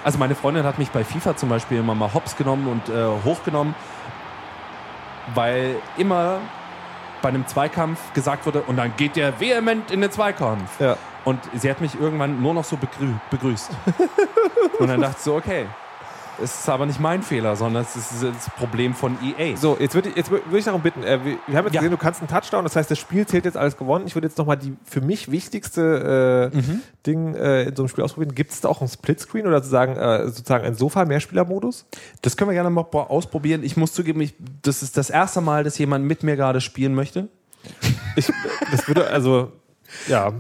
Also meine Freundin hat mich bei FIFA zum Beispiel immer mal hops genommen und äh, hochgenommen, weil immer bei einem Zweikampf gesagt wurde, und dann geht der vehement in den Zweikampf. Ja. Und sie hat mich irgendwann nur noch so begrü begrüßt. und dann dachte ich so, okay, es ist aber nicht mein Fehler, sondern es ist das Problem von EA. So, jetzt würde ich, jetzt würd ich darum bitten, äh, wir, wir haben jetzt Ja. gesehen, du kannst einen Touchdown, das heißt, das Spiel zählt jetzt alles gewonnen. Ich würde jetzt nochmal die für mich wichtigste äh, Mhm. Ding äh, in so einem Spiel ausprobieren. Gibt es da auch einen Splitscreen oder sozusagen, äh, sozusagen ein Sofa-Mehrspielermodus? Das können wir gerne mal ausprobieren. Ich muss zugeben, ich, das ist das erste Mal, dass jemand mit mir gerade spielen möchte. [LAUGHS] Ich, das würde, also, ja,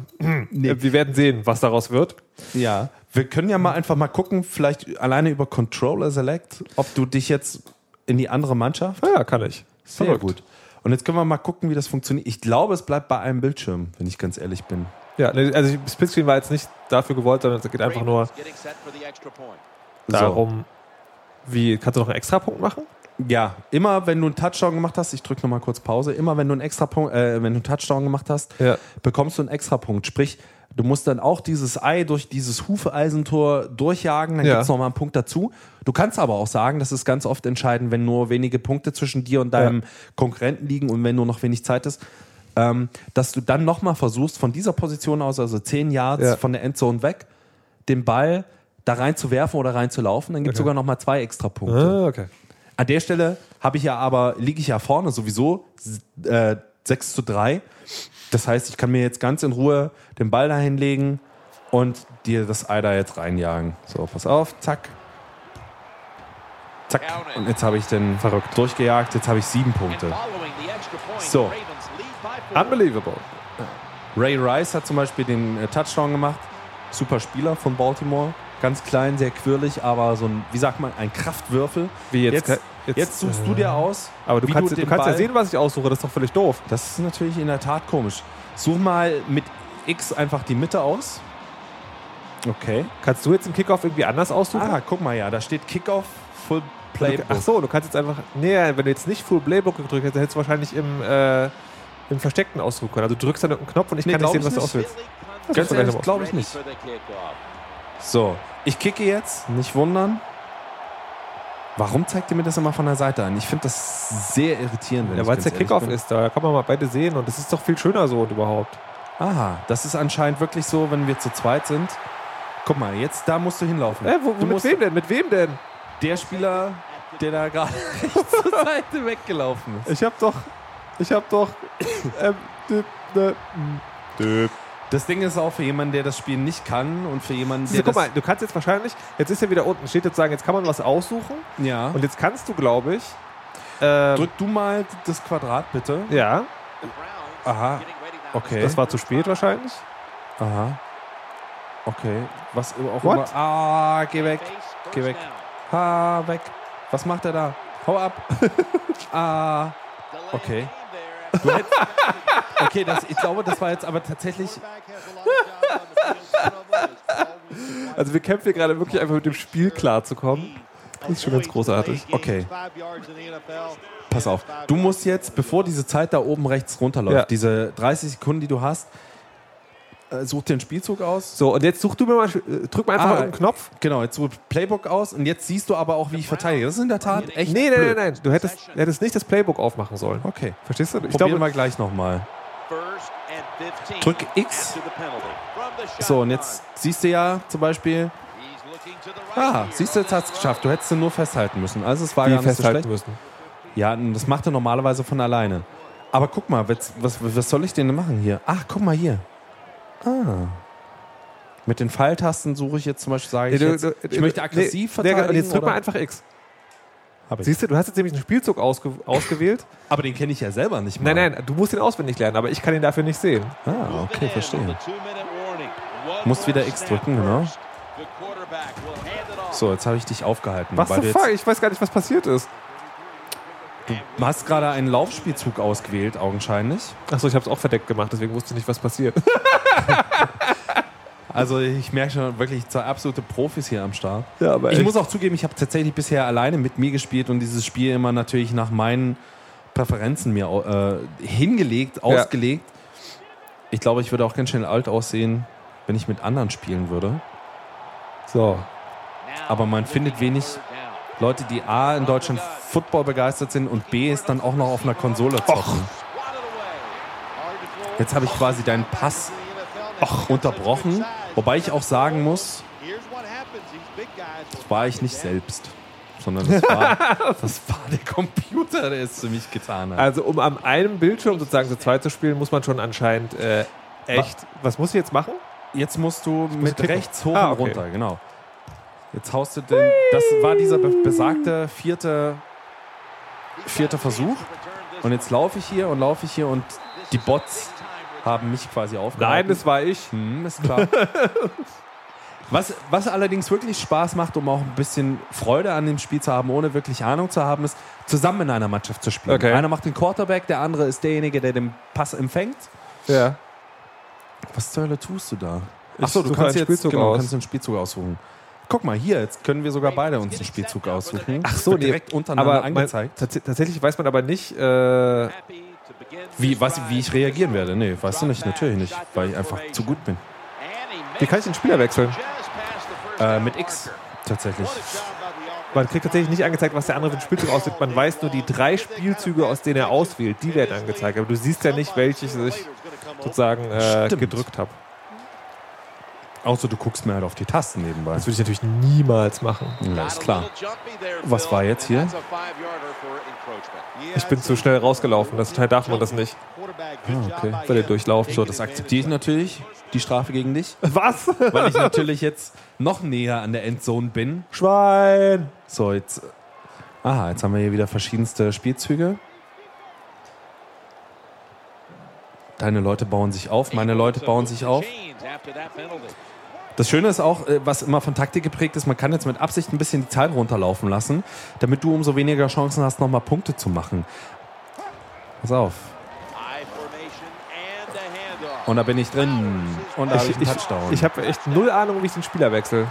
wir werden sehen, was daraus wird. Ja. Wir können ja mal einfach mal gucken, vielleicht alleine über Controller Select, ob du dich jetzt in die andere Mannschaft. Ja, kann ich. Sehr Verrückt. gut. Und jetzt können wir mal gucken, wie das funktioniert. Ich glaube, es bleibt bei einem Bildschirm, wenn ich ganz ehrlich bin. Ja, also Splitscreen war jetzt nicht dafür gewollt, sondern es geht einfach nur darum, wie, kannst du noch einen Extrapunkt machen? Ja, immer wenn du einen Touchdown gemacht hast, ich drücke nochmal kurz Pause, immer wenn du einen extra Punkt, äh, wenn du einen Touchdown gemacht hast, Ja. bekommst du einen extra Punkt. Sprich, du musst dann auch dieses Ei durch dieses Hufeisentor durchjagen, dann Ja. gibt es nochmal einen Punkt dazu. Du kannst aber auch sagen, das ist ganz oft entscheidend, wenn nur wenige Punkte zwischen dir und deinem Konkurrenten liegen und wenn nur noch wenig Zeit ist, ähm, dass du dann nochmal versuchst, von dieser Position aus, also 10 Yards Ja. von der Endzone weg, den Ball da rein zu werfen oder rein zu laufen, dann gibt es Okay. sogar nochmal zwei extra Punkte. Ah, okay. An der Stelle habe ich ja aber, liege ich ja vorne sowieso äh, 6 zu 3. Das heißt, ich kann mir jetzt ganz in Ruhe den Ball da hinlegen und dir das Ei da jetzt reinjagen. So, pass auf, zack. Zack. Und jetzt habe ich den verrückt durchgejagt. Jetzt habe ich sieben Punkte. So. Unbelievable. Ray Rice hat zum Beispiel den äh, Touchdown gemacht. Super Spieler von Baltimore. Ganz klein, sehr quirlig, aber so ein, wie sagt man, ein Kraftwürfel. Wie jetzt, Jetzt, jetzt, jetzt suchst du dir aus. aber du kannst, du, den kannst ja Ball- sehen, was ich aussuche, das ist doch völlig doof. Das ist natürlich in der Tat komisch. Such mal mit X einfach die Mitte aus. Okay. Kannst du jetzt im Kickoff irgendwie anders aussuchen? Ah, guck mal, ja, da steht Kickoff, Full, Playbook. Ach so, du kannst jetzt einfach. Nee, wenn du jetzt nicht Full Playbook gedrückt hättest, hättest du wahrscheinlich im, äh, im versteckten ausdrücken können. Also du drückst dann einen Knopf und ich Nee, kann nicht sehen, was ich du nicht. auswählst. Ganz du ehrlich, glaube ich nicht. So, ich kicke jetzt, nicht wundern. Warum zeigt ihr mir das immer von der Seite an? Ich finde das sehr irritierend. Wenn Ja, weil es der Kickoff ist, da kann man mal beide sehen und das ist doch viel schöner so und überhaupt. Aha, das ist anscheinend wirklich so, wenn wir zu zweit sind. Guck mal, jetzt da musst du hinlaufen. Äh, wo, wo, du mit wem denn? Mit wem denn? der Spieler, der da gerade [LAUGHS] zur Seite weggelaufen ist. Ich hab doch. Ich hab doch. ähm, dü- ne- dü- Das Ding ist auch für jemanden, der das Spiel nicht kann und für jemanden, der du, guck mal, du kannst jetzt wahrscheinlich, jetzt ist ja wieder unten, steht jetzt sagen, jetzt kann man was aussuchen ja. und jetzt kannst du, glaube ich, ähm, Drück du mal das Quadrat bitte. ja, Aha. Okay. das war zu spät wahrscheinlich. Aha. Okay. Was auch What? immer. Ah, geh weg. Geh weg. Ha, weg. Was macht er da? Hau ab. [LAUGHS] ah. Okay. Hättest, okay, das, ich glaube, das war jetzt aber tatsächlich. Also wir kämpfen hier gerade wirklich einfach mit dem Spiel klarzukommen. Das ist schon ganz großartig. Okay. Pass auf. Du musst jetzt, bevor diese Zeit da oben rechts runterläuft, Ja. diese 30 Sekunden, die du hast, äh, such dir einen Spielzug aus. So, und jetzt such du mir mal, äh, drück mal einfach Ah, auf den Knopf. Genau, jetzt such Playbook aus und jetzt siehst du aber auch, wie ich verteidige. Das ist in der Tat echt. Nee, nein, blöd. nein, nein. Du hättest, hättest nicht das Playbook aufmachen sollen. Okay. Verstehst du? Ich Probieren glaube, wir gleich nochmal. Drück X. So, und jetzt siehst du ja zum Beispiel. Ah, siehst du, jetzt hat es geschafft. Du hättest ihn nur festhalten müssen. Also es war die gar nicht so festhalten schlecht. müssen. Ja, das macht er normalerweise von alleine. Aber guck mal, was, was, was soll ich denn machen hier? Ach, guck mal hier. Ah. Mit den Pfeiltasten suche ich jetzt zum Beispiel, sage ich, Nee, du- jetzt, du- ich möchte aggressiv nee, nee, verteidigen. Und jetzt drück mal einfach X. Hab ich. Siehst du, du hast jetzt nämlich einen Spielzug ausge ausgewählt. [LAUGHS] Aber den kenne ich ja selber nicht mal. Nein, nein, du musst ihn auswendig lernen, aber ich kann ihn dafür nicht sehen. Ah, okay, verstehe. Musst wieder X drücken, genau. So, jetzt habe ich dich aufgehalten. Was weil the du fuck? Ich weiß gar nicht, was passiert ist. Du hast gerade einen Laufspielzug ausgewählt, augenscheinlich. Achso, ich habe es auch verdeckt gemacht, deswegen wusste ich nicht, was passiert. [LAUGHS] Also ich merke schon wirklich zwei absolute Profis hier am Start. Ja, aber Ich echt. muss auch zugeben, ich habe tatsächlich bisher alleine mit mir gespielt und dieses Spiel immer natürlich nach meinen Präferenzen mir äh, hingelegt, ausgelegt. Ich glaube, ich würde auch ganz schön alt aussehen, wenn ich mit anderen spielen würde. So. Aber man findet wenig Leute, die A in Deutschland Football begeistert sind und B ist dann auch noch auf einer Konsole zocken. Jetzt habe ich quasi deinen Pass unterbrochen, wobei ich auch sagen muss, das war ich nicht selbst, sondern das war, [LAUGHS] das war der Computer, der es für mich getan hat. Also, um an einem Bildschirm sozusagen zu zweit zu spielen, muss man schon anscheinend äh, echt. Was muss ich jetzt machen? Jetzt musst du mit kicken. rechts hoch Ah, und okay. runter, genau. Jetzt haust du den. Das war dieser be besagte vierte, vierte Versuch. Und jetzt laufe ich hier und laufe ich hier und die Bots haben mich quasi aufgehalten. Nein, das war ich. Hm, ist klar. [LAUGHS] was, was allerdings wirklich Spaß macht, um auch ein bisschen Freude an dem Spiel zu haben, ohne wirklich Ahnung zu haben, ist, zusammen in einer Mannschaft zu spielen. Okay. Einer macht den Quarterback, der andere ist derjenige, der den Pass empfängt. Ja. Was zur Hölle tust du da? Achso, du kannst jetzt Spielzug genau, aus. kannst einen Spielzug aussuchen. Guck mal, hier, jetzt können wir sogar beide uns einen Spielzug aussuchen. Ach so, nee. direkt untereinander aber man, angezeigt. tats tatsächlich weiß man aber nicht. Äh, Wie, was, wie ich reagieren werde? Nee, weißt du nicht, natürlich nicht, weil ich einfach zu gut bin. wie kann ich den Spieler wechseln? Äh, mit X tatsächlich. Man kriegt tatsächlich nicht angezeigt, was der andere für einen Spielzug auswählt. Man weiß nur die drei Spielzüge, aus denen er auswählt, die werden angezeigt. Aber du siehst ja nicht, welches ich sozusagen äh, gedrückt habe. Außer du guckst mir halt auf die Tasten nebenbei. Das würde ich natürlich niemals machen. Ja, ist klar. Was war jetzt hier? Ich bin zu schnell rausgelaufen. Das Teil darf man das nicht. Ah, okay. Weil ihr durchlaufen. So, das akzeptiere ich natürlich, die Strafe gegen dich, Was? weil ich natürlich jetzt noch näher an der Endzone bin. Schwein! So, jetzt. Aha, jetzt haben wir hier wieder verschiedenste Spielzüge. Deine Leute bauen sich auf, meine Leute bauen sich auf. Das Schöne ist auch, äh, was immer von Taktik geprägt ist, man kann jetzt mit Absicht ein bisschen die Zeit runterlaufen lassen, damit du umso weniger Chancen hast, nochmal Punkte zu machen. Pass auf. Und da bin ich drin. Und da habe ich einen Ich, Touchdown. ich habe echt null Ahnung, wie ich den Spieler wechsle.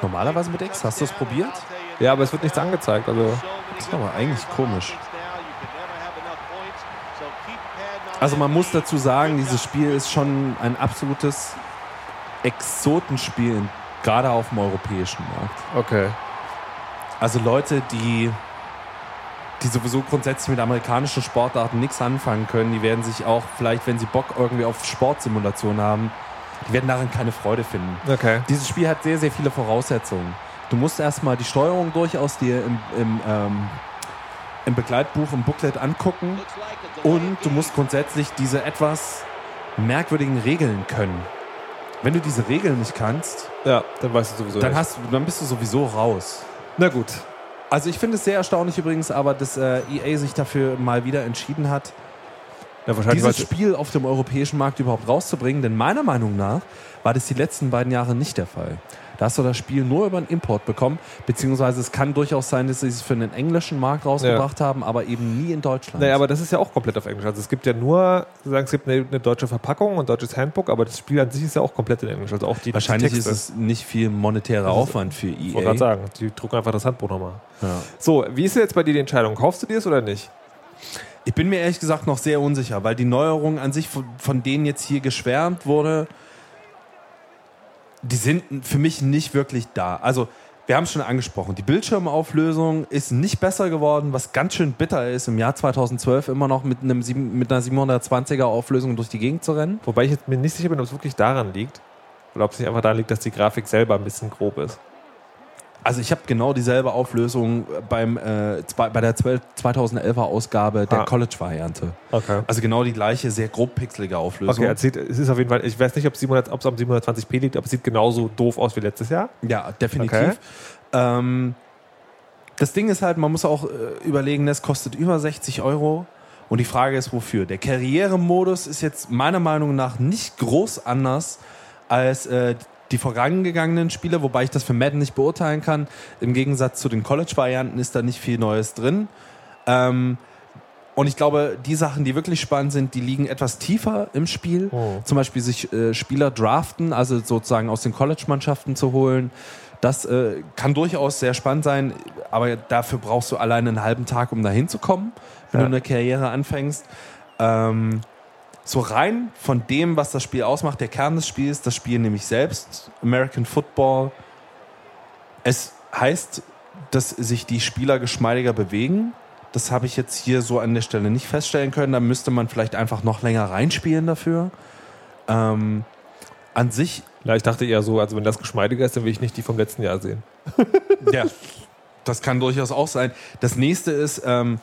normalerweise mit X. Hast du es probiert? Ja, aber es wird nichts angezeigt. Also Das ist aber eigentlich komisch. Also man muss dazu sagen, dieses Spiel ist schon ein absolutes Exotenspiel, gerade auf dem europäischen Markt. okay. Also Leute, die, die sowieso grundsätzlich mit amerikanischen Sportarten nichts anfangen können, die werden sich auch vielleicht, wenn sie Bock irgendwie auf Sportsimulation haben, die werden darin keine Freude finden. Okay. Dieses Spiel hat sehr, sehr viele Voraussetzungen. Du musst erstmal die Steuerung durchaus dir im, im, ähm, im Begleitbuch, im Booklet angucken und du musst grundsätzlich diese etwas merkwürdigen Regeln können. Wenn du diese Regeln nicht kannst, Ja, dann weißt du sowieso dann, nicht. hast, du- dann bist du sowieso raus. Na gut. Also ich finde es sehr erstaunlich übrigens, aber dass äh, EA sich dafür mal wieder entschieden hat, Ja, wahrscheinlich dieses Spiel auf dem europäischen Markt überhaupt rauszubringen. Denn meiner Meinung nach war das die letzten beiden Jahre nicht der Fall. Da hast du das Spiel nur über einen Import bekommen, beziehungsweise es kann durchaus sein, dass sie es für einen englischen Markt rausgebracht haben, aber eben nie in Deutschland. Naja, aber das ist ja auch komplett auf Englisch. Also es gibt ja nur, sozusagen, es gibt eine, eine deutsche Verpackung und ein deutsches Handbook, aber das Spiel an sich ist ja auch komplett in Englisch. Also auch die Wahrscheinlich die ist es nicht viel monetärer Das ist- Aufwand für Ich wollte gerade EA. sagen, die drucken einfach das Handbuch nochmal. Ja. So, wie ist jetzt bei dir die Entscheidung? Kaufst du dir es oder nicht? Ich bin mir ehrlich gesagt noch sehr unsicher, weil die Neuerungen an sich, von, von denen jetzt hier geschwärmt wurde, die sind für mich nicht wirklich da. Also, wir haben es schon angesprochen, die Bildschirmauflösung ist nicht besser geworden, was ganz schön bitter ist, im Jahr 2012 immer noch mit, einem, mit einer 720er Auflösung durch die Gegend zu rennen. Wobei ich jetzt mir nicht sicher bin, ob es wirklich daran liegt. Oder ob es nicht einfach daran liegt, dass die Grafik selber ein bisschen grob ist. Also ich habe genau dieselbe Auflösung beim, äh, zwei- bei der 12 2011er Ausgabe der Ah. College-Variante. Okay. Also genau die gleiche, sehr grob pixelige Auflösung. Okay, es, sieht, es ist auf jeden Fall, ich weiß nicht, ob es 700 ob es am 720p liegt, aber es sieht genauso doof aus wie letztes Jahr. Ja, definitiv. Okay. Ähm, das Ding ist halt, man muss auch äh, überlegen, das kostet über 60 Euro. Und die Frage ist, wofür? Der Karrieremodus ist jetzt meiner Meinung nach nicht groß anders als äh, die vorangegangenen Spiele, wobei ich das für Madden nicht beurteilen kann. Im Gegensatz zu den College-Varianten ist da nicht viel Neues drin. Ähm, und ich glaube, die Sachen, die wirklich spannend sind, die liegen etwas tiefer im Spiel. Oh. Zum Beispiel sich äh, Spieler draften, also sozusagen aus den College-Mannschaften zu holen. Das äh, kann durchaus sehr spannend sein, aber dafür brauchst du alleine einen halben Tag, um da hinzukommen, wenn Ja. du eine Karriere anfängst. Ähm, so rein von dem, was das Spiel ausmacht, der Kern des Spiels, das Spiel nämlich selbst, American Football. Es heißt, dass sich die Spieler geschmeidiger bewegen. Das habe ich jetzt hier so an der Stelle nicht feststellen können. Da müsste man vielleicht einfach noch länger reinspielen dafür. Ähm, an sich, Ja, ich dachte eher so, also wenn das geschmeidiger ist, dann will ich nicht die vom letzten Jahr sehen. [LAUGHS] ja, das kann durchaus auch sein. Das nächste ist, ähm,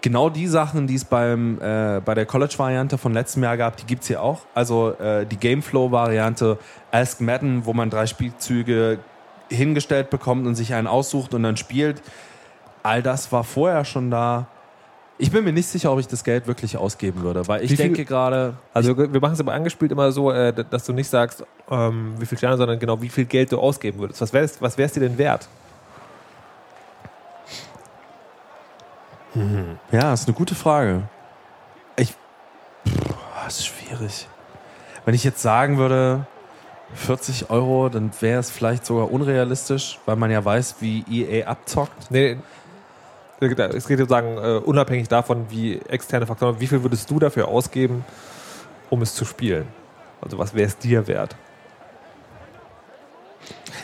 genau die Sachen, die es beim, äh, bei der College-Variante von letztem Jahr gab, die gibt es hier auch. Also äh, die Gameflow-Variante, Ask Madden, wo man drei Spielzüge hingestellt bekommt und sich einen aussucht und dann spielt. All das war vorher schon da. Ich bin mir nicht sicher, ob ich das Geld wirklich ausgeben würde, weil ich Wie denke gerade, Also wir machen es aber angespielt immer so, äh, dass du nicht sagst, ähm, wie viel Sterne, sondern genau, wie viel Geld du ausgeben würdest. Was wäre es dir denn wert? Ja, ist eine gute Frage. Ich. Puh, das ist schwierig. Wenn ich jetzt sagen würde, 40 Euro, dann wäre es vielleicht sogar unrealistisch, weil man ja weiß, wie EA abzockt. Nee, es geht sozusagen äh, unabhängig davon, wie externe Faktoren, wie viel würdest du dafür ausgeben, um es zu spielen? Also was wäre es dir wert?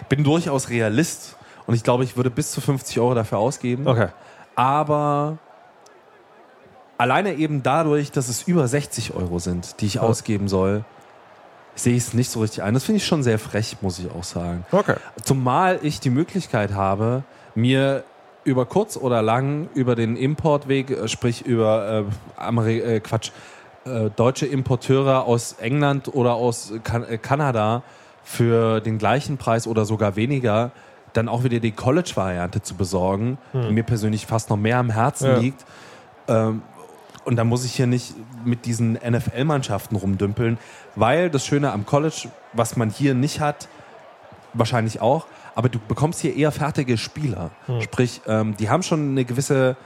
Bin durchaus Realist und ich glaube, ich würde bis zu 50 Euro dafür ausgeben. Okay. Aber alleine eben dadurch, dass es über 60 Euro sind, die ich ausgeben soll, sehe ich es nicht so richtig ein. Das finde ich schon sehr frech, muss ich auch sagen. Okay. Zumal ich die Möglichkeit habe, mir über kurz oder lang über den Importweg, äh, sprich über äh, Ameri äh, Quatsch, äh, deutsche Importeure aus England oder aus kan äh, Kanada für den gleichen Preis oder sogar weniger dann auch wieder die College-Variante zu besorgen, die mir persönlich fast noch mehr am Herzen Ja. liegt. Ähm, und da muss ich hier nicht mit diesen NFL-Mannschaften rumdümpeln, weil das Schöne am College, was man hier nicht hat, wahrscheinlich auch, aber du bekommst hier eher fertige Spieler. Sprich, ähm, die haben schon eine gewisse,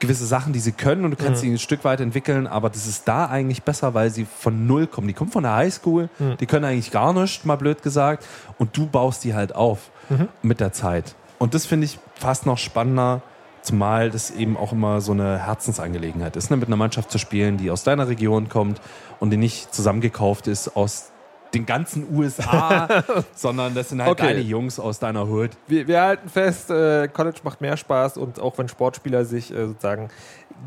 gewisse Sachen, die sie können und du kannst sie ein Stück weit entwickeln, aber das ist da eigentlich besser, weil sie von null kommen. Die kommen von der Highschool, die können eigentlich gar nichts, mal blöd gesagt, und du baust die halt auf. Mit der Zeit. Und das finde ich fast noch spannender, zumal das eben auch immer so eine Herzensangelegenheit ist, ne? mit einer Mannschaft zu spielen, die aus deiner Region kommt und die nicht zusammengekauft ist aus den ganzen USA, [LAUGHS] sondern das sind halt Okay. deine Jungs aus deiner Hood. Wir, wir halten fest, äh, College macht mehr Spaß und auch wenn Sportspieler sich äh, sozusagen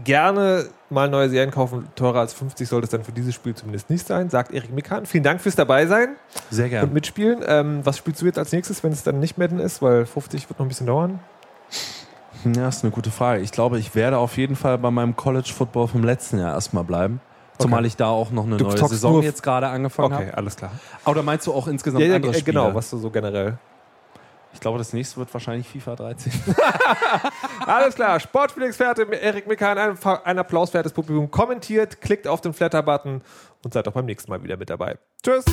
gerne mal neue Serien kaufen, teurer als 50 sollte es dann für dieses Spiel zumindest nicht sein, sagt Erik Mikan. Vielen Dank fürs dabei sein Sehr und gerne. mitspielen. Ähm, was spielst du jetzt als nächstes, wenn es dann nicht Madden ist? Weil 50 wird noch ein bisschen dauern. Ja, ist eine gute Frage. Ich glaube, ich werde auf jeden Fall bei meinem College Football vom letzten Jahr erstmal bleiben. Zumal ich da auch noch eine Du neue Saison jetzt gerade angefangen Okay, habe. alles klar. Oder meinst du auch insgesamt Ja, ja, andere äh, Spiele? genau, was du so generell. Ich glaube, das nächste wird wahrscheinlich FIFA 13. [LAUGHS] [LAUGHS] Alles klar, Sportspielexperte Erik Mikan, ein, ein Applaus für das Publikum. Kommentiert, klickt auf den Flatter-Button und seid auch beim nächsten Mal wieder mit dabei. Tschüss!